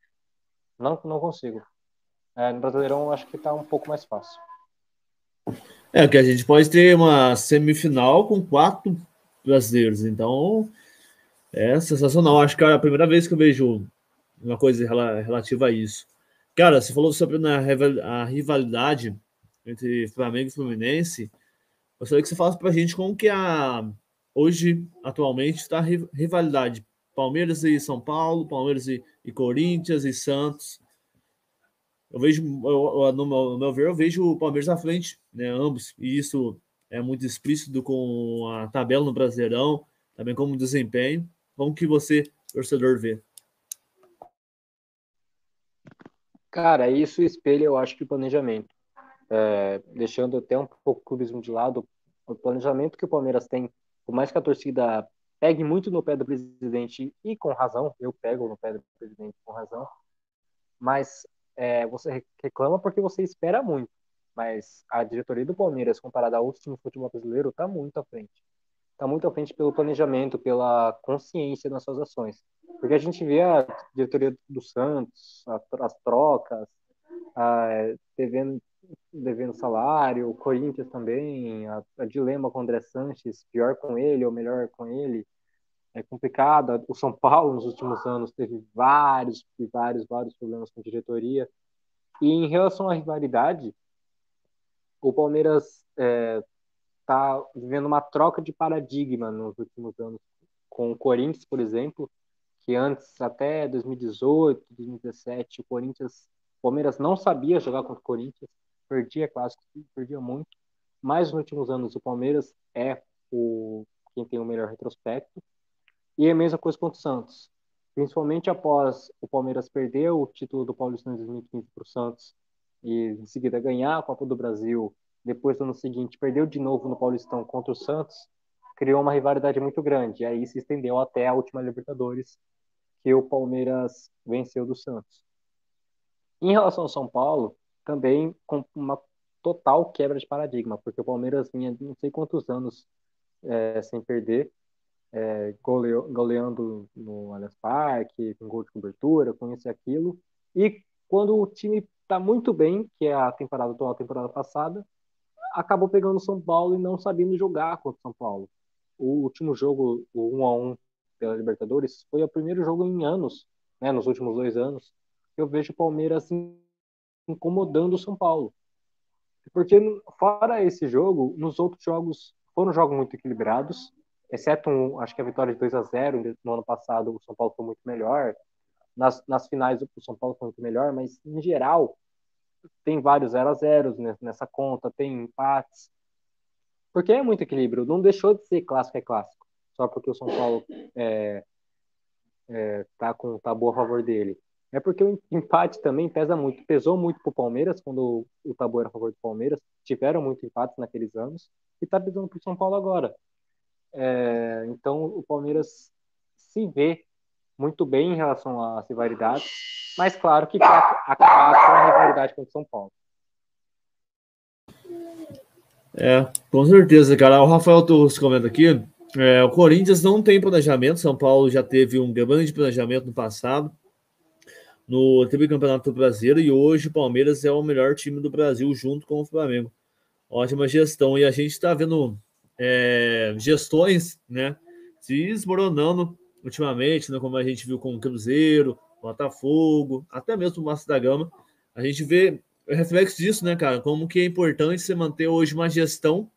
Não, não consigo. É, no Brasileirão acho que está um pouco mais fácil. É que a gente pode ter uma semifinal com quatro brasileiros. Então, é sensacional. Acho que é a primeira vez que eu vejo uma coisa relativa a isso. Cara, você falou sobre a rivalidade entre Flamengo e Fluminense. Gostaria que você falasse para a gente como que a hoje, atualmente, está a rivalidade Palmeiras e São Paulo, Palmeiras e, e Corinthians e Santos. Eu vejo, eu, no, meu, no meu ver, eu vejo o Palmeiras à frente, né, ambos, e isso é muito explícito com a tabela no Brasileirão, também como desempenho. Como que você, torcedor, vê? Cara, isso espelha, eu acho, que o planejamento. É, deixando até um pouco o clubismo de lado, o planejamento que o Palmeiras tem, por mais que a torcida pegue muito no pé do presidente, e com razão, eu pego no pé do presidente com razão, mas é, você reclama porque você espera muito. Mas a diretoria do Palmeiras, comparada a outros times futebol brasileiro, está muito à frente. Está muito à frente pelo planejamento, pela consciência nas suas ações. Porque a gente vê a diretoria do Santos, as trocas, a, devendo, devendo salário, o Corinthians também, a, a, dilema com o André Sanches, pior com ele ou melhor com ele, é complicado. O São Paulo, nos últimos anos, teve vários, vários, vários problemas com diretoria. E em relação à rivalidade, o Palmeiras está é, vivendo uma troca de paradigma nos últimos anos. Com o Corinthians, por exemplo, que antes, até 2018, 2017, o Corinthians, o Palmeiras não sabia jogar contra o Corinthians, perdia clássico, perdia muito, mas nos últimos anos o Palmeiras é o quem tem o melhor retrospecto, e é a mesma coisa contra o Santos, principalmente após o Palmeiras perder o título do Paulistão em 2015 para o Santos, e em seguida ganhar a Copa do Brasil, depois no ano seguinte perdeu de novo no Paulistão contra o Santos, criou uma rivalidade muito grande, e aí se estendeu até a última Libertadores, que o Palmeiras venceu do Santos. Em relação ao São Paulo, também com uma total quebra de paradigma, porque o Palmeiras vinha não sei quantos anos é, sem perder, é, goleando no Allianz Parque, com gol de cobertura, com isso e aquilo, e quando o time está muito bem, que é a temporada atual, a temporada passada, acabou pegando o São Paulo e não sabendo jogar contra o São Paulo. O último jogo, o 1 a 1 pela Libertadores, foi o primeiro jogo em anos, né, nos últimos dois anos, que eu vejo o Palmeiras incomodando o São Paulo. Porque, fora esse jogo, nos outros jogos foram jogos muito equilibrados, exceto um, acho que a vitória de 2 a 0 no ano passado, o São Paulo foi muito melhor. Nas, nas finais, o São Paulo foi muito melhor, mas em geral, tem vários 0 a 0 nessa conta, tem empates. Porque é muito equilíbrio. Não deixou de ser clássico é clássico. Só porque o São Paulo é, é, tá com tá a favor dele. É porque o empate também pesa muito. Pesou muito pro Palmeiras quando o tabu era a favor do Palmeiras. Tiveram muito empates naqueles anos. E tá pesando pro São Paulo agora. É, então o Palmeiras se vê muito bem em relação à rivalidade. Mas claro que quer acabar com a rivalidade com o São Paulo. É, com certeza, cara. O Rafael Torres comenta aqui. É, o Corinthians não tem planejamento. São Paulo já teve um grande planejamento no passado. No Campeonato Brasileiro e hoje o Palmeiras é o melhor time do Brasil junto com o Flamengo. Ótima gestão. E a gente está vendo é, gestões, né? Se desmoronando ultimamente, né, como a gente viu com o Cruzeiro, Botafogo, até mesmo o Massa da Gama. A gente vê reflexo disso, né, cara? Como que é importante você manter hoje uma gestão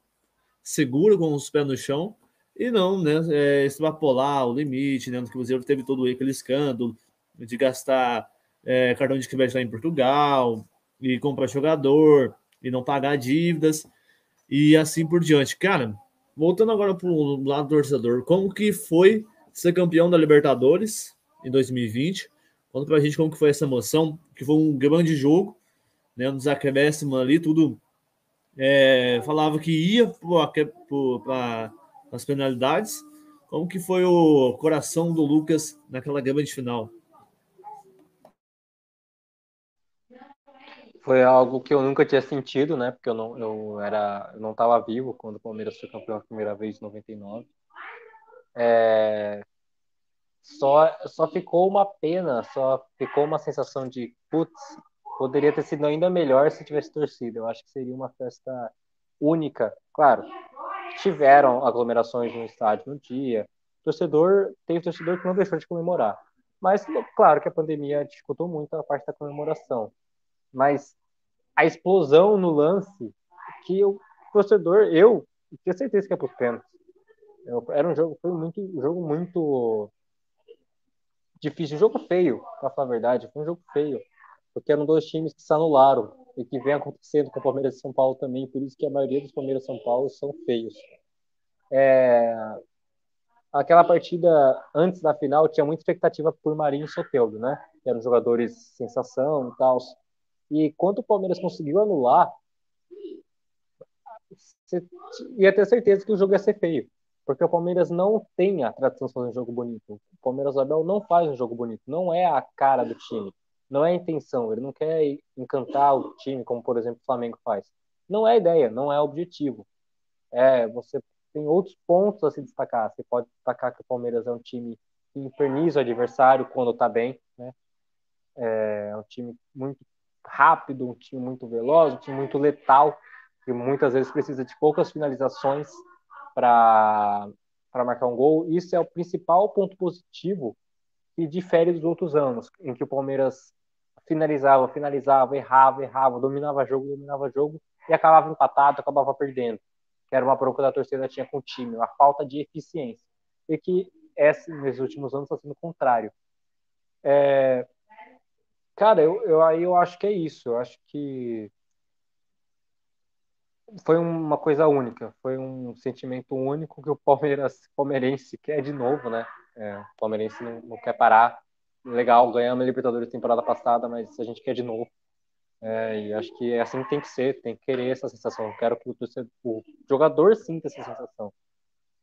segura, com os pés no chão, e não, né, é, extrapolar o limite, né? No Cruzeiro teve todo aquele escândalo de gastar é, cartão de crédito lá em Portugal, e comprar jogador, e não pagar dívidas, e assim por diante. Cara, voltando agora para o lado do torcedor, como que foi ser campeão da Libertadores em 2020? Conta pra gente como que foi essa emoção, que foi um grande jogo, né? Nos acréscimos ali, tudo é, falava que ia para as penalidades. Como que foi o coração do Lucas naquela grande final? Foi algo que eu nunca tinha sentido, né? Porque eu não, eu era, eu não estava vivo quando o Palmeiras foi campeão a primeira vez em 99. É, só, só ficou uma pena, só ficou uma sensação de putz, poderia ter sido ainda melhor se tivesse torcido. Eu acho que seria uma festa única. Claro, tiveram aglomerações no estádio no dia. Torcedor, teve torcedor que não deixou de comemorar. Mas, claro que a pandemia dificultou muito a parte da comemoração. Mas a explosão no lance, que o torcedor, eu, tinha certeza que ia para os pênaltis. Era um jogo, foi muito, um jogo muito difícil. Um jogo feio, para falar a verdade. Foi um jogo feio. Porque eram dois times que se anularam. E que vem acontecendo com o Palmeiras e São Paulo também. Por isso que a maioria dos Palmeiras e São Paulo são feios. É... Aquela partida antes da final tinha muita expectativa por Marinho e Soteldo, né? Que eram jogadores sensação e tal. E quando o Palmeiras conseguiu anular, você ia ter certeza que o jogo ia ser feio porque o Palmeiras não tem a tradição de fazer um jogo bonito. O Palmeiras Abel não faz um jogo bonito, não é a cara do time, não é a intenção, ele não quer encantar o time como, por exemplo, o Flamengo faz. Não é a ideia, não é o objetivo. É, você tem outros pontos a se destacar. Você pode destacar que o Palmeiras é um time que inferniza o adversário quando está bem, né? É um time muito rápido, um time muito veloz, um time muito letal, que muitas vezes precisa de poucas finalizações para marcar um gol. Isso é o principal ponto positivo que difere dos outros anos, em que o Palmeiras finalizava, finalizava, errava, errava, dominava jogo, dominava jogo e acabava empatado, acabava perdendo. Que era uma bronca da torcida tinha com o time, uma falta de eficiência. E que esse, nesses últimos anos está sendo o contrário. É... Cara, eu, eu, aí eu acho que é isso. Eu acho que foi uma coisa única, foi um sentimento único que o Palmeiras, palmeirense quer de novo, né? É, o palmeirense não, não, quer parar. Legal, ganhamos a Libertadores temporada passada, mas a gente quer de novo. É, e acho que é assim que tem que ser, tem que querer essa sensação. Eu quero que o, o jogador sinta essa sensação.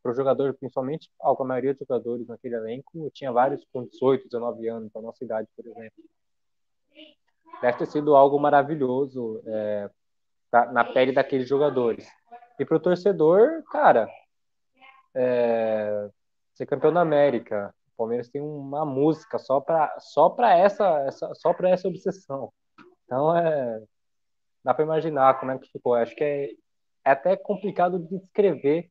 Para o jogador, principalmente, a maioria dos jogadores naquele elenco tinha vários com 18, 19 anos, da nossa idade, por exemplo. Deve ter sido algo maravilhoso é, na pele daqueles jogadores. E para o torcedor, cara, é, ser campeão da América, o Palmeiras tem uma música só para só para essa, essa só para essa obsessão. Então é dá para imaginar como é que ficou. Acho que é, é até complicado de descrever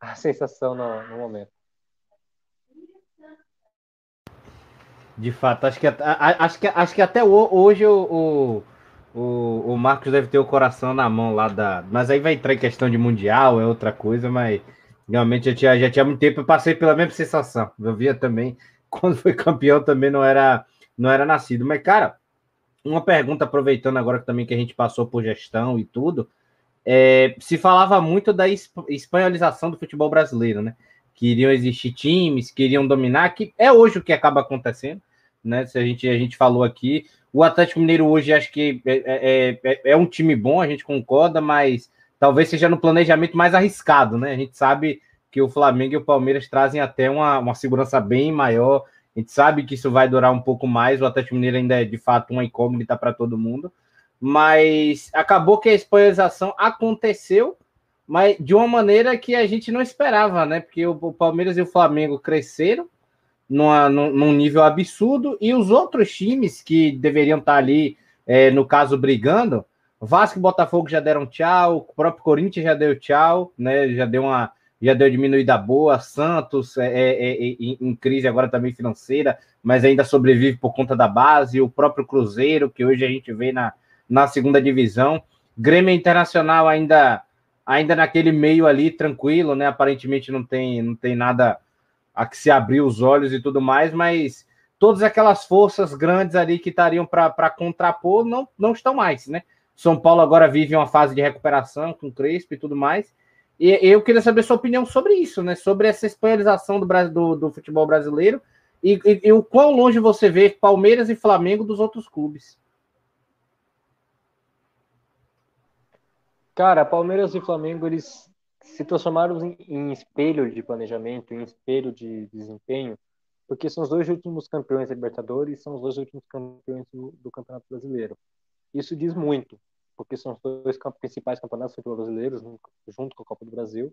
a sensação no, no momento. De fato, acho que, acho que, acho que até hoje o, O, o Marcos deve ter o coração na mão lá da. Mas aí vai entrar em questão de mundial, é outra coisa, mas realmente já tinha, já tinha muito tempo, eu passei pela mesma sensação. Eu via também, quando foi campeão, também não era, não era nascido. Mas, cara, uma pergunta, aproveitando agora também que a gente passou por gestão e tudo, é, se falava muito da espanholização do futebol brasileiro, né? Que iriam existir times, que iriam dominar, que é hoje o que acaba acontecendo, né? Se a gente, a gente falou aqui, o Atlético Mineiro hoje acho que é, é, é, é um time bom, a gente concorda, mas talvez seja no planejamento mais arriscado, né? A gente sabe que o Flamengo e o Palmeiras trazem até uma, uma segurança bem maior. A gente sabe que isso vai durar um pouco mais. O Atlético Mineiro ainda é de fato uma incógnita para todo mundo. Mas acabou que a espanholização aconteceu, mas de uma maneira que a gente não esperava, né? Porque o, Palmeiras e o Flamengo cresceram numa, num nível absurdo, e os outros times que deveriam estar ali, é, no caso, brigando, Vasco e Botafogo já deram tchau, o próprio Corinthians já deu tchau, né? Já deu uma já deu diminuída boa, Santos é, é, é, em, em crise agora também financeira, mas ainda sobrevive por conta da base, o próprio Cruzeiro, que hoje a gente vê na, na segunda divisão, Grêmio Internacional ainda ainda naquele meio ali tranquilo, né? Aparentemente não tem não tem nada a que se abrir os olhos e tudo mais, mas todas aquelas forças grandes ali que estariam para contrapor não, não estão mais, né? São Paulo agora vive uma fase de recuperação com Crespo e tudo mais. E eu queria saber sua opinião sobre isso, né? Sobre essa espanholização do, do, do futebol brasileiro e, e, e, o quão longe você vê Palmeiras e Flamengo dos outros clubes. Cara, Palmeiras e Flamengo, eles se transformaram em, em espelho de planejamento, em espelho de desempenho, porque são os dois últimos campeões da Libertadores, são os dois últimos campeões do, do Campeonato Brasileiro. Isso diz muito, porque são os dois principais campeonatos brasileiros, junto com a Copa do Brasil.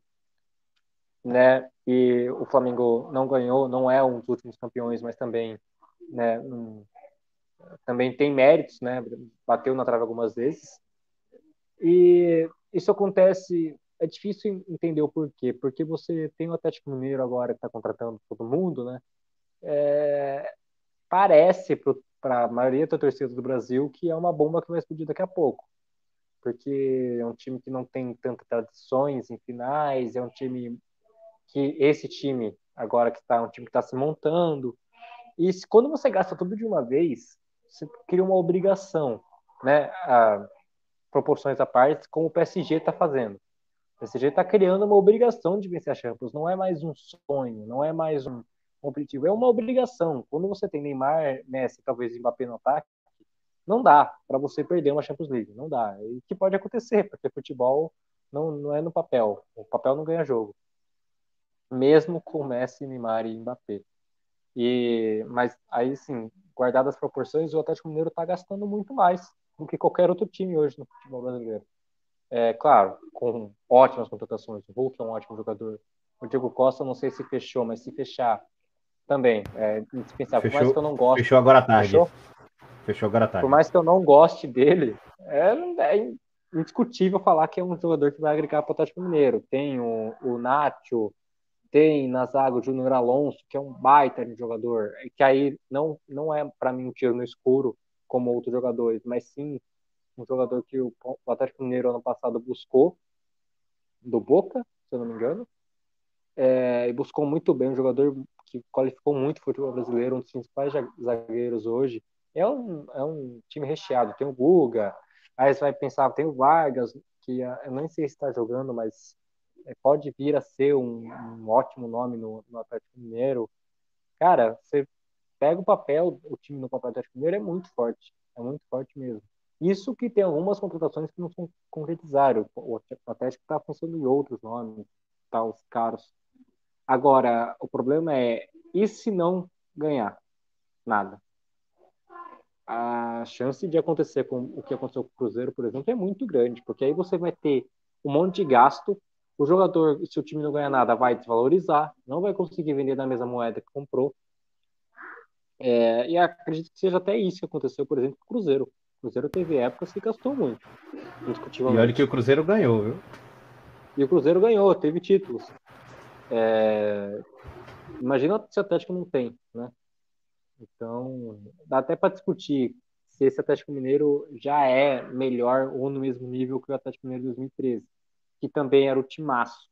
Né? E o Flamengo não ganhou, não é um dos últimos campeões, mas também, né, um, também tem méritos, né? Bateu na trave algumas vezes. E isso acontece é difícil entender o porquê, porque você tem o Atlético Mineiro agora que está contratando todo mundo, né? É, parece para a maioria da torcida do Brasil que é uma bomba que vai explodir daqui a pouco, porque é um time que não tem tantas tradições em finais, é um time que esse time agora que está um time que está se montando e se, quando você gasta tudo de uma vez, você cria uma obrigação, né? Proporções à parte, como o PSG está fazendo o PSG está criando uma obrigação de vencer a Champions. Não é mais um sonho, não é mais um objetivo, é uma obrigação. Quando você tem Neymar, Messi, talvez Mbappé no ataque, não dá para você perder uma Champions League, não dá. E que pode acontecer, porque futebol não, não é no papel. O papel não ganha jogo. Mesmo com Messi, Neymar e Mbappé. E, mas aí sim, guardadas as proporções, o Atlético Mineiro está gastando muito mais do que qualquer outro time hoje no futebol brasileiro. É, claro, com ótimas contratações. O Hulk é um ótimo jogador. O Diego Costa, não sei se fechou, mas se fechar também, é indispensável. Fechou, Por mais que eu não goste. Fechou agora à tarde. Fechou? Fechou agora à tarde. Por mais que eu não goste dele, é, é indiscutível falar que é um jogador que vai agregar para o Atlético Mineiro. Tem o, o Nacho, tem na zaga o Júnior Alonso, que é um baita de jogador, que aí não, não é para mim um tiro no escuro como outros jogadores, mas sim um jogador que o, Atlético Mineiro ano passado buscou do Boca, se eu não me engano, é, e buscou muito bem, um jogador que qualificou muito o futebol brasileiro, um dos principais zagueiros hoje. É um, é um time recheado, tem o Guga, aí você vai pensar, tem o Vargas, que eu nem sei se está jogando, mas é, pode vir a ser um, um ótimo nome no, no, Atlético Mineiro. Cara, você pega o papel, o time do Atlético Mineiro é muito forte, é muito forte mesmo. Isso que tem algumas contratações que não são concretizaram. O Atlético está pensando em outros nomes, tá, os caros. Agora, o problema é, e se não ganhar nada? A chance de acontecer com o que aconteceu com o Cruzeiro, por exemplo, é muito grande, porque aí você vai ter um monte de gasto, o jogador, se o time não ganhar nada, vai desvalorizar, não vai conseguir vender na mesma moeda que comprou. É, e acredito que seja até isso que aconteceu, por exemplo, com o Cruzeiro. O Cruzeiro teve épocas que gastou muito. E olha que o Cruzeiro ganhou, viu? E o Cruzeiro ganhou, teve títulos. É... Imagina se o Atlético não tem, né? Então, dá até para discutir se esse Atlético Mineiro já é melhor ou no mesmo nível que o Atlético Mineiro de 2013, que também era o timaço.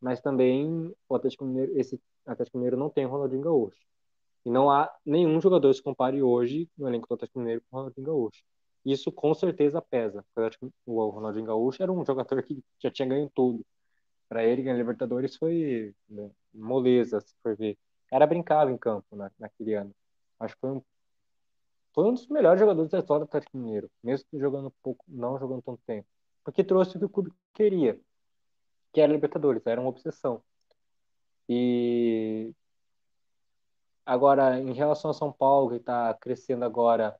Mas também o Atlético Mineiro, esse Atlético Mineiro não tem o Ronaldinho Gaúcho. E não há nenhum jogador que se compare hoje no elenco do Atlético Mineiro com o Ronaldinho Gaúcho. Isso com certeza pesa. O Ronaldinho Gaúcho era um jogador que já tinha ganho tudo. Para ele, ganhar Libertadores foi né, moleza, se for ver. O cara brincava em campo né, naquele ano. Acho que foi um, foi um dos melhores jogadores da história do Atlético Mineiro, mesmo jogando pouco, não jogando tanto tempo. Porque trouxe o que o clube queria, que era Libertadores, era uma obsessão. E agora, em relação a São Paulo, que está crescendo agora,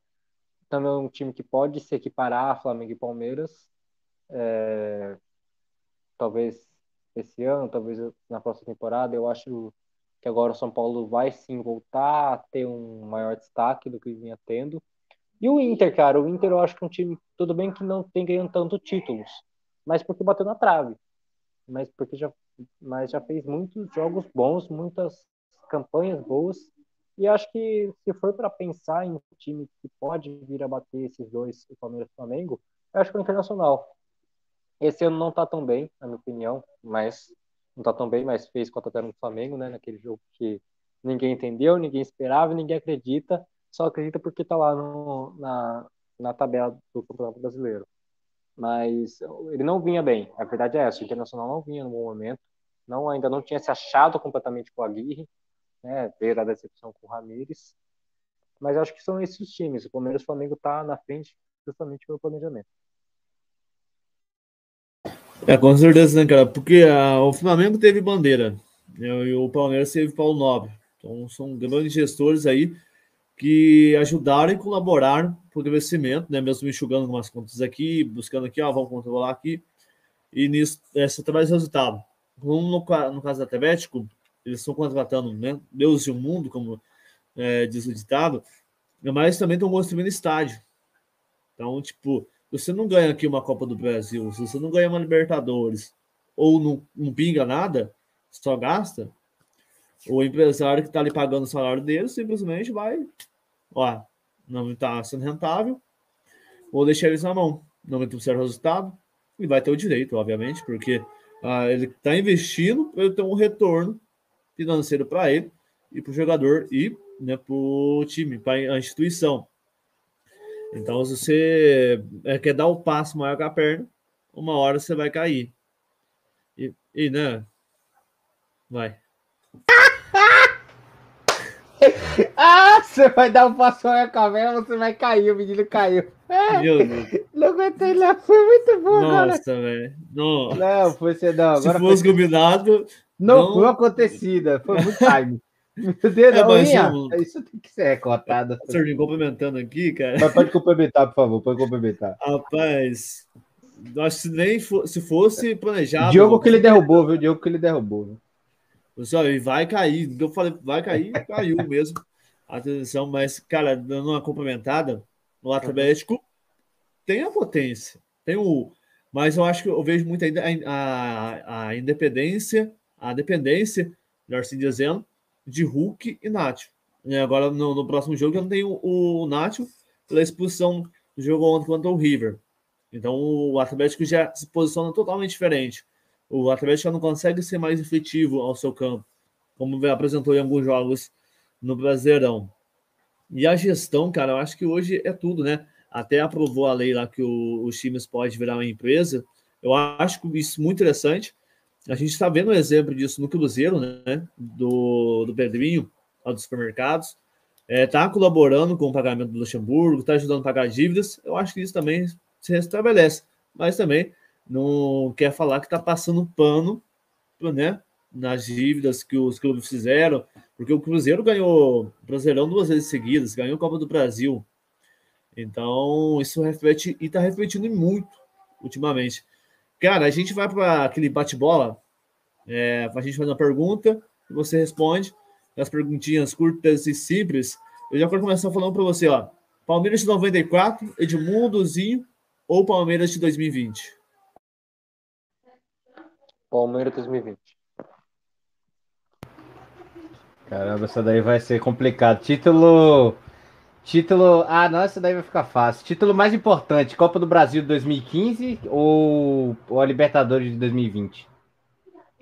também é um time que pode se equiparar a Flamengo e Palmeiras. É, talvez esse ano, talvez na próxima temporada. Eu acho que agora o São Paulo vai sim voltar a ter um maior destaque do que vinha tendo. E o Inter, cara, o Inter eu acho que é um time, tudo bem que não tem ganhando tanto títulos, mas porque bateu na trave. Mas porque já, mas já fez muitos jogos bons, muitas campanhas boas e acho que se for para pensar em um time que pode vir a bater esses dois, o Palmeiras e o Flamengo, eu acho que é o Internacional. Esse ano não está tão bem, na minha opinião, mas não está tão bem, mas fez 4 a 0 no Flamengo, né, naquele jogo que ninguém entendeu, ninguém esperava, ninguém acredita, só acredita porque está lá no, na, na tabela do Campeonato Brasileiro. Mas ele não vinha bem, a verdade é essa, o Internacional não vinha no bom momento, não ainda não tinha se achado completamente com a Aguirre, né? Veio a decepção com o Ramires. Mas acho que são esses os times. O Palmeiras e o Flamengo tá na frente justamente pelo planejamento. É, com certeza, né, cara? Porque a, ah, o Flamengo teve bandeira né? e o Palmeiras teve Paulo Nobre. Então são grandes gestores aí que ajudaram e colaboraram para o crescimento, né? Mesmo enxugando algumas contas aqui, buscando aqui, ó, vamos controlar aqui. E nisso, essa traz resultado. Como no, no caso do Atlético, eles estão contratando né, Deus e o mundo, como é, diz o ditado, mas também estão construindo estádio. Então, tipo, você não ganha aqui uma Copa do Brasil, se você não ganha uma Libertadores, ou não, não pinga nada, só gasta, o empresário que está ali pagando o salário dele simplesmente vai, ó, não está sendo rentável, vou deixar eles na mão, não um certo resultado, e vai ter o direito, obviamente, porque ah, ele está investindo para ter um retorno financeiro para ele e para o jogador e né, para o time, para a instituição. Então, se você é, quer dar o passo maior que a perna, uma hora você vai cair. E, e né? Vai. ah, você vai dar um passo maior com a perna, você vai cair. O menino caiu. É, não aguentei lá, foi muito bom, Nossa, velho. Não. não, foi você não. Agora se fosse foi... combinado, não, não... foi acontecida, foi muito time. Meu Deus, é, mas, eu... Isso tem que ser recotado. Senhor, complementando aqui, cara. Mas pode complementar, por favor, pode complementar. Rapaz, acho que nem for, se fosse planejado. Diogo que ele derrubou, viu? Diogo que ele derrubou. Viu? Pessoal, e vai cair. Eu falei, vai cair, caiu mesmo. Atenção, mas, cara, dando uma complementada, no Atlético tem a potência, tem o. Mas eu acho que eu vejo muito ainda a, a, a independência a dependência, melhor assim dizendo, de Hulk e Nacho. E agora, no, no, próximo jogo, eu não tenho o, o Nacho pela expulsão do jogo ontem contra o River. Então, o Atlético já se posiciona totalmente diferente. O Atlético já não consegue ser mais efetivo ao seu campo, como apresentou em alguns jogos no Brasileirão. E a gestão, cara, eu acho que hoje é tudo, né? Até aprovou a lei lá que o, os times podem virar uma empresa. Eu acho isso muito interessante. A gente está vendo um exemplo disso no Cruzeiro, né? Do, do Pedrinho, lá dos supermercados. Está é, tá colaborando com o pagamento do Luxemburgo, está ajudando a pagar dívidas. Eu acho que isso também se restabelece. Mas também não quer falar que está passando pano né, nas dívidas que os clubes fizeram, porque o Cruzeiro ganhou o Brasileirão duas vezes seguidas, ganhou a Copa do Brasil. Então, isso reflete e está refletindo muito ultimamente. Cara, a gente vai para aquele bate-bola. É, a gente faz uma pergunta e você responde. As perguntinhas curtas e simples. Eu já quero começar falando para você, ó. Palmeiras de 94, Edmundozinho ou Palmeiras de 2020? Palmeiras 2020. Caramba, essa daí vai ser complicado. Título Título. Ah, não, essa daí vai ficar fácil. Título mais importante: Copa do Brasil de 2015 ou, ou a Libertadores de 2020?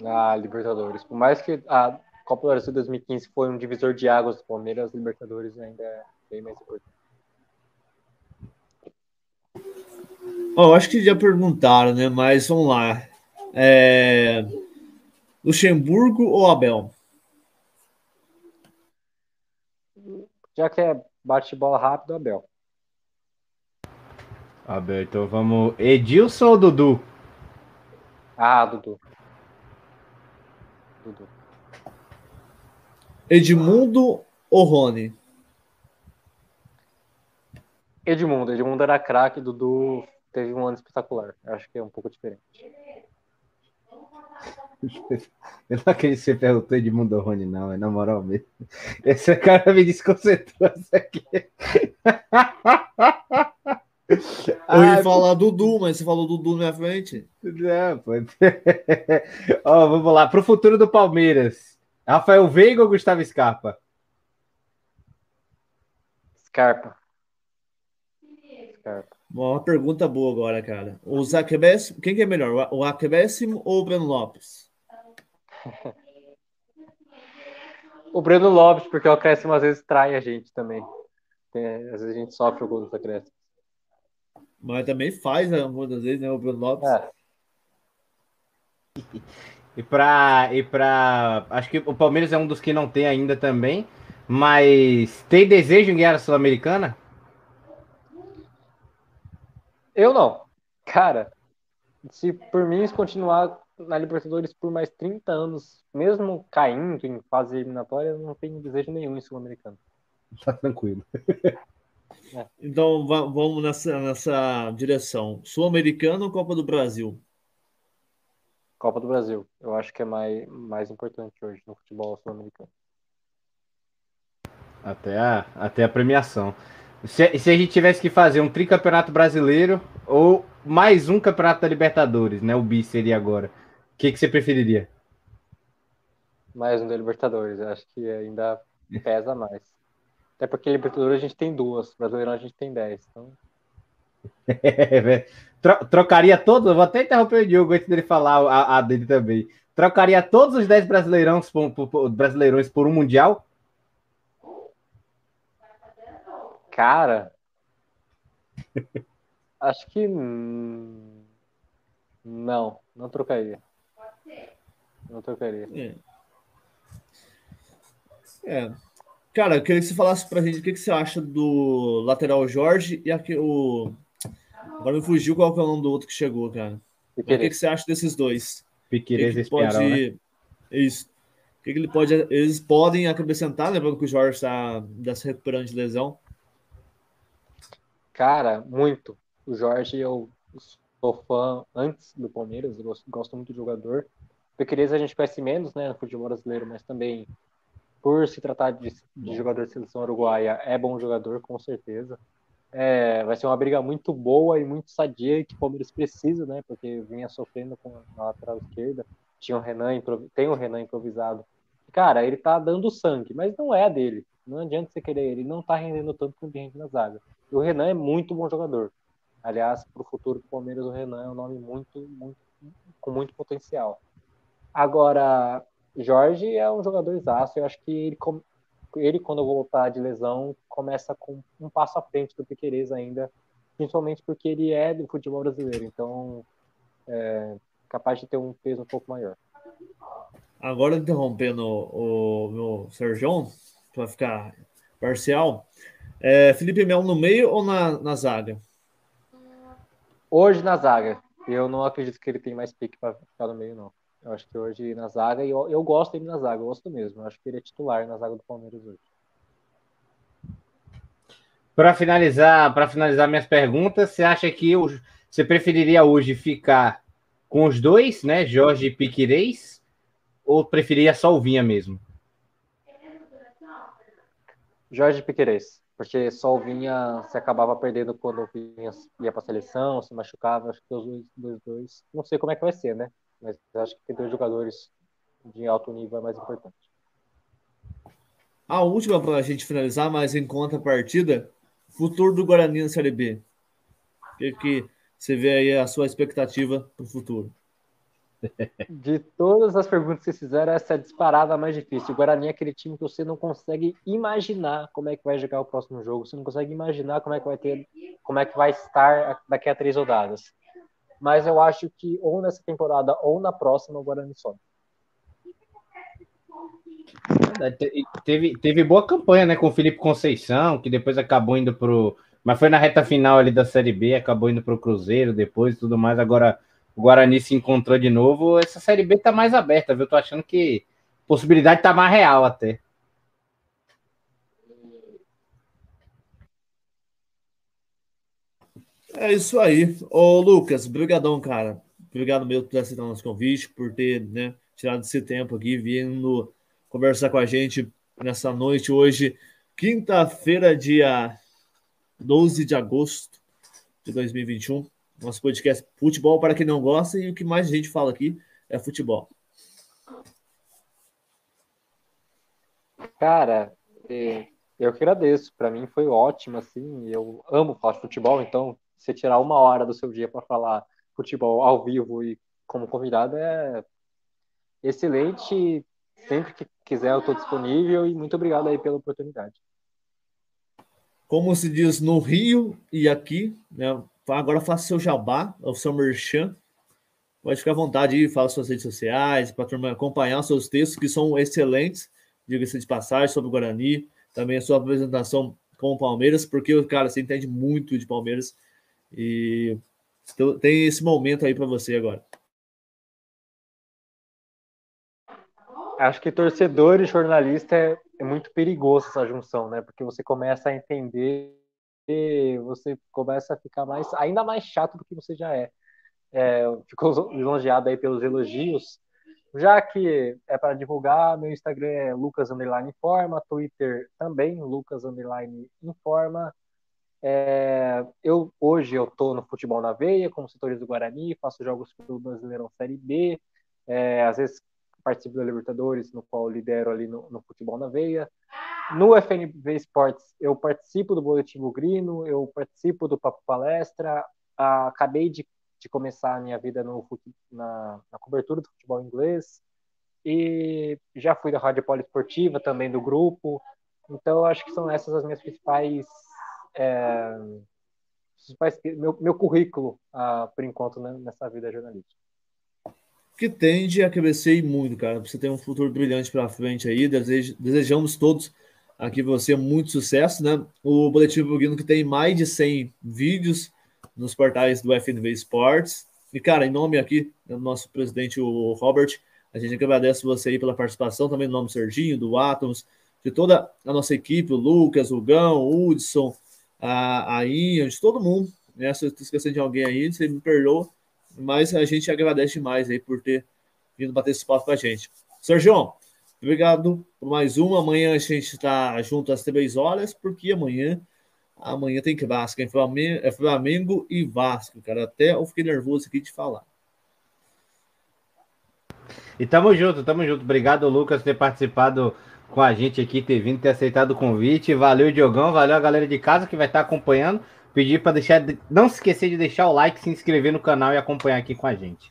Ah, Libertadores. Por mais que a Copa do Brasil de 2015 foi um divisor de águas do Palmeiras, Libertadores ainda é bem mais importante. Oh, acho que já perguntaram, né? Mas vamos lá. É... Luxemburgo ou Abel? Já que é bate-bola rápido, Abel. Abel, então vamos. Edilson ou Dudu? Ah, Dudu. Dudu. Edmundo ou Rony? Edmundo. Edmundo era craque, Dudu teve um ano espetacular. Acho que é um pouco diferente. Eu não acredito que você perguntou Edmundo ou Rony, não, é na moral mesmo. Esse cara me desconcentrou isso aqui. Eu ia falar Dudu, mas você falou Dudu na minha frente. Não, pode. Ó, vamos lá. Para o futuro do Palmeiras. Rafael Veiga ou Gustavo Scarpa? Scarpa. Scarpa. Uma pergunta boa agora, cara. O Zacabés, quem que é melhor? O Acabéssimo ou o Breno Lopes? O Breno Lopes, porque o acréscimo às vezes trai a gente também. Tem, às vezes a gente sofre alguns acréscimos. Mas também faz né, algumas vezes, né? O Breno Lopes. É. E para e para acho que o Palmeiras é um dos que não tem ainda também, mas tem desejo em ganhar a Sul-Americana? Eu não. Cara, se por mim continuar na Libertadores por mais 30 anos, mesmo caindo em fase eliminatória, eu não tenho desejo nenhum em Sul-Americano. Tá tranquilo. É. Então vamos nessa, nessa direção. Sul-Americano ou Copa do Brasil? Copa do Brasil. Eu acho que é mais, mais importante hoje no futebol sul-americano. Até a, até a premiação. Se, se a gente tivesse que fazer um tricampeonato brasileiro ou mais um campeonato da Libertadores, né? O bi seria agora. O que, que você preferiria? Mais um da Libertadores. Eu acho que ainda pesa mais. Até porque Libertadores a gente tem duas, Brasileirão a gente tem dez. Então... trocaria todos, vou até interromper o Diogo antes dele falar a, a dele também. Trocaria todos os 10 brasileirões por, por, brasileirões por um Mundial? Cara, acho que não, não trocaria. Não trocaria. É. é. Cara, eu queria que você falasse pra gente o que, que você acha do lateral Jorge e aqui, o. Agora me fugiu qual que é o nome do outro que chegou, cara. O que, que você acha desses dois? Piqueires e pode... né? Isso. O que, que ele pode. Eles podem acrescentar, lembrando que o Jorge está se recuperando de lesão. Cara, muito. O Jorge, eu sou fã antes do Palmeiras, eu gosto muito do jogador. Piqueires a gente conhece menos, né, no futebol brasileiro, mas também por se tratar de, de jogador de seleção uruguaia, é bom jogador, com certeza. É, vai ser uma briga muito boa e muito sadia que o Palmeiras precisa, né? Porque vinha sofrendo com a lateral esquerda. Tinha o Renan, tem o Renan improvisado. Cara, ele tá dando sangue, mas não é dele. Não adianta você querer ele, não tá rendendo tanto quanto rende na zaga. E o Renan é muito bom jogador. Aliás, para o futuro do Palmeiras, o Renan é um nome muito, muito, com muito potencial. Agora, Jorge é um jogador exato. Eu acho que ele, ele, quando voltar de lesão, começa com um passo à frente do Piqueires ainda, principalmente porque ele é do futebol brasileiro. Então, é capaz de ter um peso um pouco maior. Agora, interrompendo o, o meu Sérgio, para ficar parcial, é, Felipe Melo no meio ou na, na zaga? Hoje na zaga. Eu não acredito que ele tem mais pique para ficar no meio, não. Eu acho que hoje na zaga, e eu, eu gosto dele na zaga, eu gosto mesmo. Eu acho que ele é titular na zaga do Palmeiras hoje. Para finalizar, para finalizar minhas perguntas, você acha que eu, você preferiria hoje ficar com os dois, né, Jorge e Piquerez, ou preferia só o Vinha mesmo? Jorge Piquerez, porque só o Vinha se acabava perdendo quando o Vinha ia para a seleção, se machucava, acho que os dois, dois, dois, não sei como é que vai ser, né? Mas acho que ter dois jogadores de alto nível é mais importante. A última para a gente finalizar, mas em contrapartida, Futuro do Guarani na Série B. O que, que você vê aí a sua expectativa para o futuro? De todas as perguntas que vocês fizeram, essa é disparada mais difícil. O Guarani é aquele time que você não consegue imaginar como é que vai jogar o próximo jogo. Você não consegue imaginar como é que vai ter, como é que vai estar daqui a três rodadas. Mas eu acho que ou nessa temporada ou na próxima o Guarani sobe. Teve, teve boa campanha, né, com o Felipe Conceição, que depois acabou indo pro. Mas foi na reta final ali da Série B, acabou indo pro Cruzeiro depois e tudo mais. Agora o Guarani se encontrou de novo. Essa Série B tá mais aberta, viu? Tô achando que possibilidade tá mais real até. É isso aí. Ô, Lucas, brigadão, cara. Obrigado mesmo por aceitar nosso convite, por ter né, tirado esse tempo aqui, vindo conversar com a gente nessa noite hoje, quinta-feira, dia 12 de agosto de 2021. Nosso podcast Futebol para quem não gosta e o que mais a gente fala aqui é futebol. Cara, é, eu que agradeço. Para mim foi ótimo, assim. Eu amo falar de futebol, então você tirar uma hora do seu dia para falar futebol ao vivo e como convidado é excelente. Sempre que quiser, eu estou disponível e muito obrigado aí pela oportunidade. Como se diz no Rio e aqui, né? Agora faça seu jabá, o seu merchan. Pode ficar à vontade aí, fala suas redes sociais, para turma acompanhar seus textos, que são excelentes, diga-se de passagem, sobre o Guarani, também a sua apresentação com o Palmeiras, porque, cara, você entende muito de Palmeiras e tem esse momento aí para você agora. Acho que torcedor e jornalista é, é, muito perigoso essa junção, né? Porque você começa a entender, você começa a ficar mais, ainda mais chato do que você já é. é ficou elogiado aí pelos elogios. Já que é para divulgar, meu Instagram é Lucas Underline Informa, Twitter também, Lucas Underline Informa. É, eu hoje eu estou no futebol na veia, como setores do Guarani, faço jogos pelo Brasileirão Série B, é, às vezes participo da Libertadores, no qual lidero ali no, no, futebol na veia. No FNV Esportes, eu participo do Boletim Bugrino, eu participo do Papo Palestra, acabei de, de, começar a minha vida no, na, na, cobertura do futebol inglês, e já fui da Rádio Poliesportiva, também do grupo, então acho que são essas as minhas principais... É, meu, meu currículo, ah, por enquanto, né, nessa vida jornalística que tende a crescer muito, cara. Você tem um futuro brilhante pela frente aí. desejamos todos aqui você muito sucesso, né? O Boletim Buguino que tem mais de 100 vídeos nos portais do FNV Sports. E, cara, em nome aqui do nosso presidente, o Robert, a gente agradece você aí pela participação, também no nome do Serginho, do Atomos, de toda a nossa equipe, o Lucas, o Gão, o Hudson, a, a de todo mundo. Né? Se eu estou esquecendo de alguém aí, você me perdoa mas a gente agradece demais aí por ter vindo bater esse papo com a gente. Sérgio, obrigado por mais uma. Amanhã a gente está junto às três horas, porque amanhã amanhã tem que Vasco, é Flamengo, é Flamengo e Vasco, cara. Até eu fiquei nervoso aqui de falar. E tamo junto, tamo junto. Obrigado, Lucas, por ter participado com a gente aqui, ter vindo, ter aceitado o convite. Valeu, Diogão, valeu a galera de casa que vai estar acompanhando. Pedir para deixar, não se esquecer de deixar o like, se inscrever no canal e acompanhar aqui com a gente.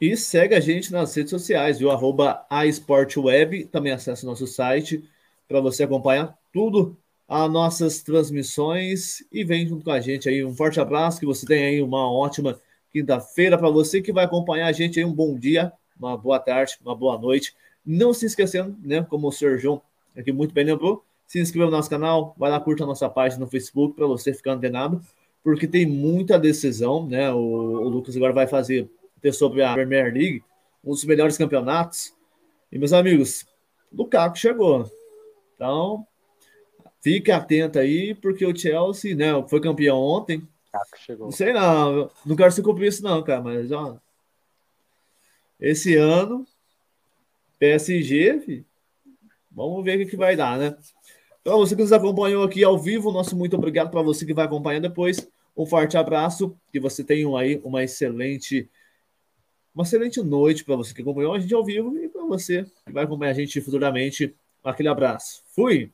E segue a gente nas redes sociais, viu? Arroba aesportweb, também acesse nosso site para você acompanhar tudo as nossas transmissões e vem junto com a gente aí. Um forte abraço, que você tenha aí uma ótima quinta-feira para você que vai acompanhar a gente aí. Um bom dia, uma boa tarde, uma boa noite. Não se esquecendo, né? Como o senhor João aqui muito bem lembrou, se inscreva no nosso canal, vai lá, curta a nossa página no Facebook para você ficar antenado, porque tem muita decisão, né? O, o, Lucas agora vai fazer ter sobre a Premier League, um dos melhores campeonatos. E meus amigos, Lukaku chegou. Então, fique atento aí, porque o Chelsea, né, foi campeão ontem. Chegou. Não sei não, não quero se cumprir isso não, cara, mas ó, esse ano PSG, vamos ver o que, vai dar, né? Então, você que nos acompanhou aqui ao vivo, nosso muito obrigado para você que vai acompanhar depois. Um forte abraço, que você tenha aí uma excelente uma excelente noite para você que acompanhou a gente ao vivo e para você que vai acompanhar a gente futuramente. Aquele abraço. Fui!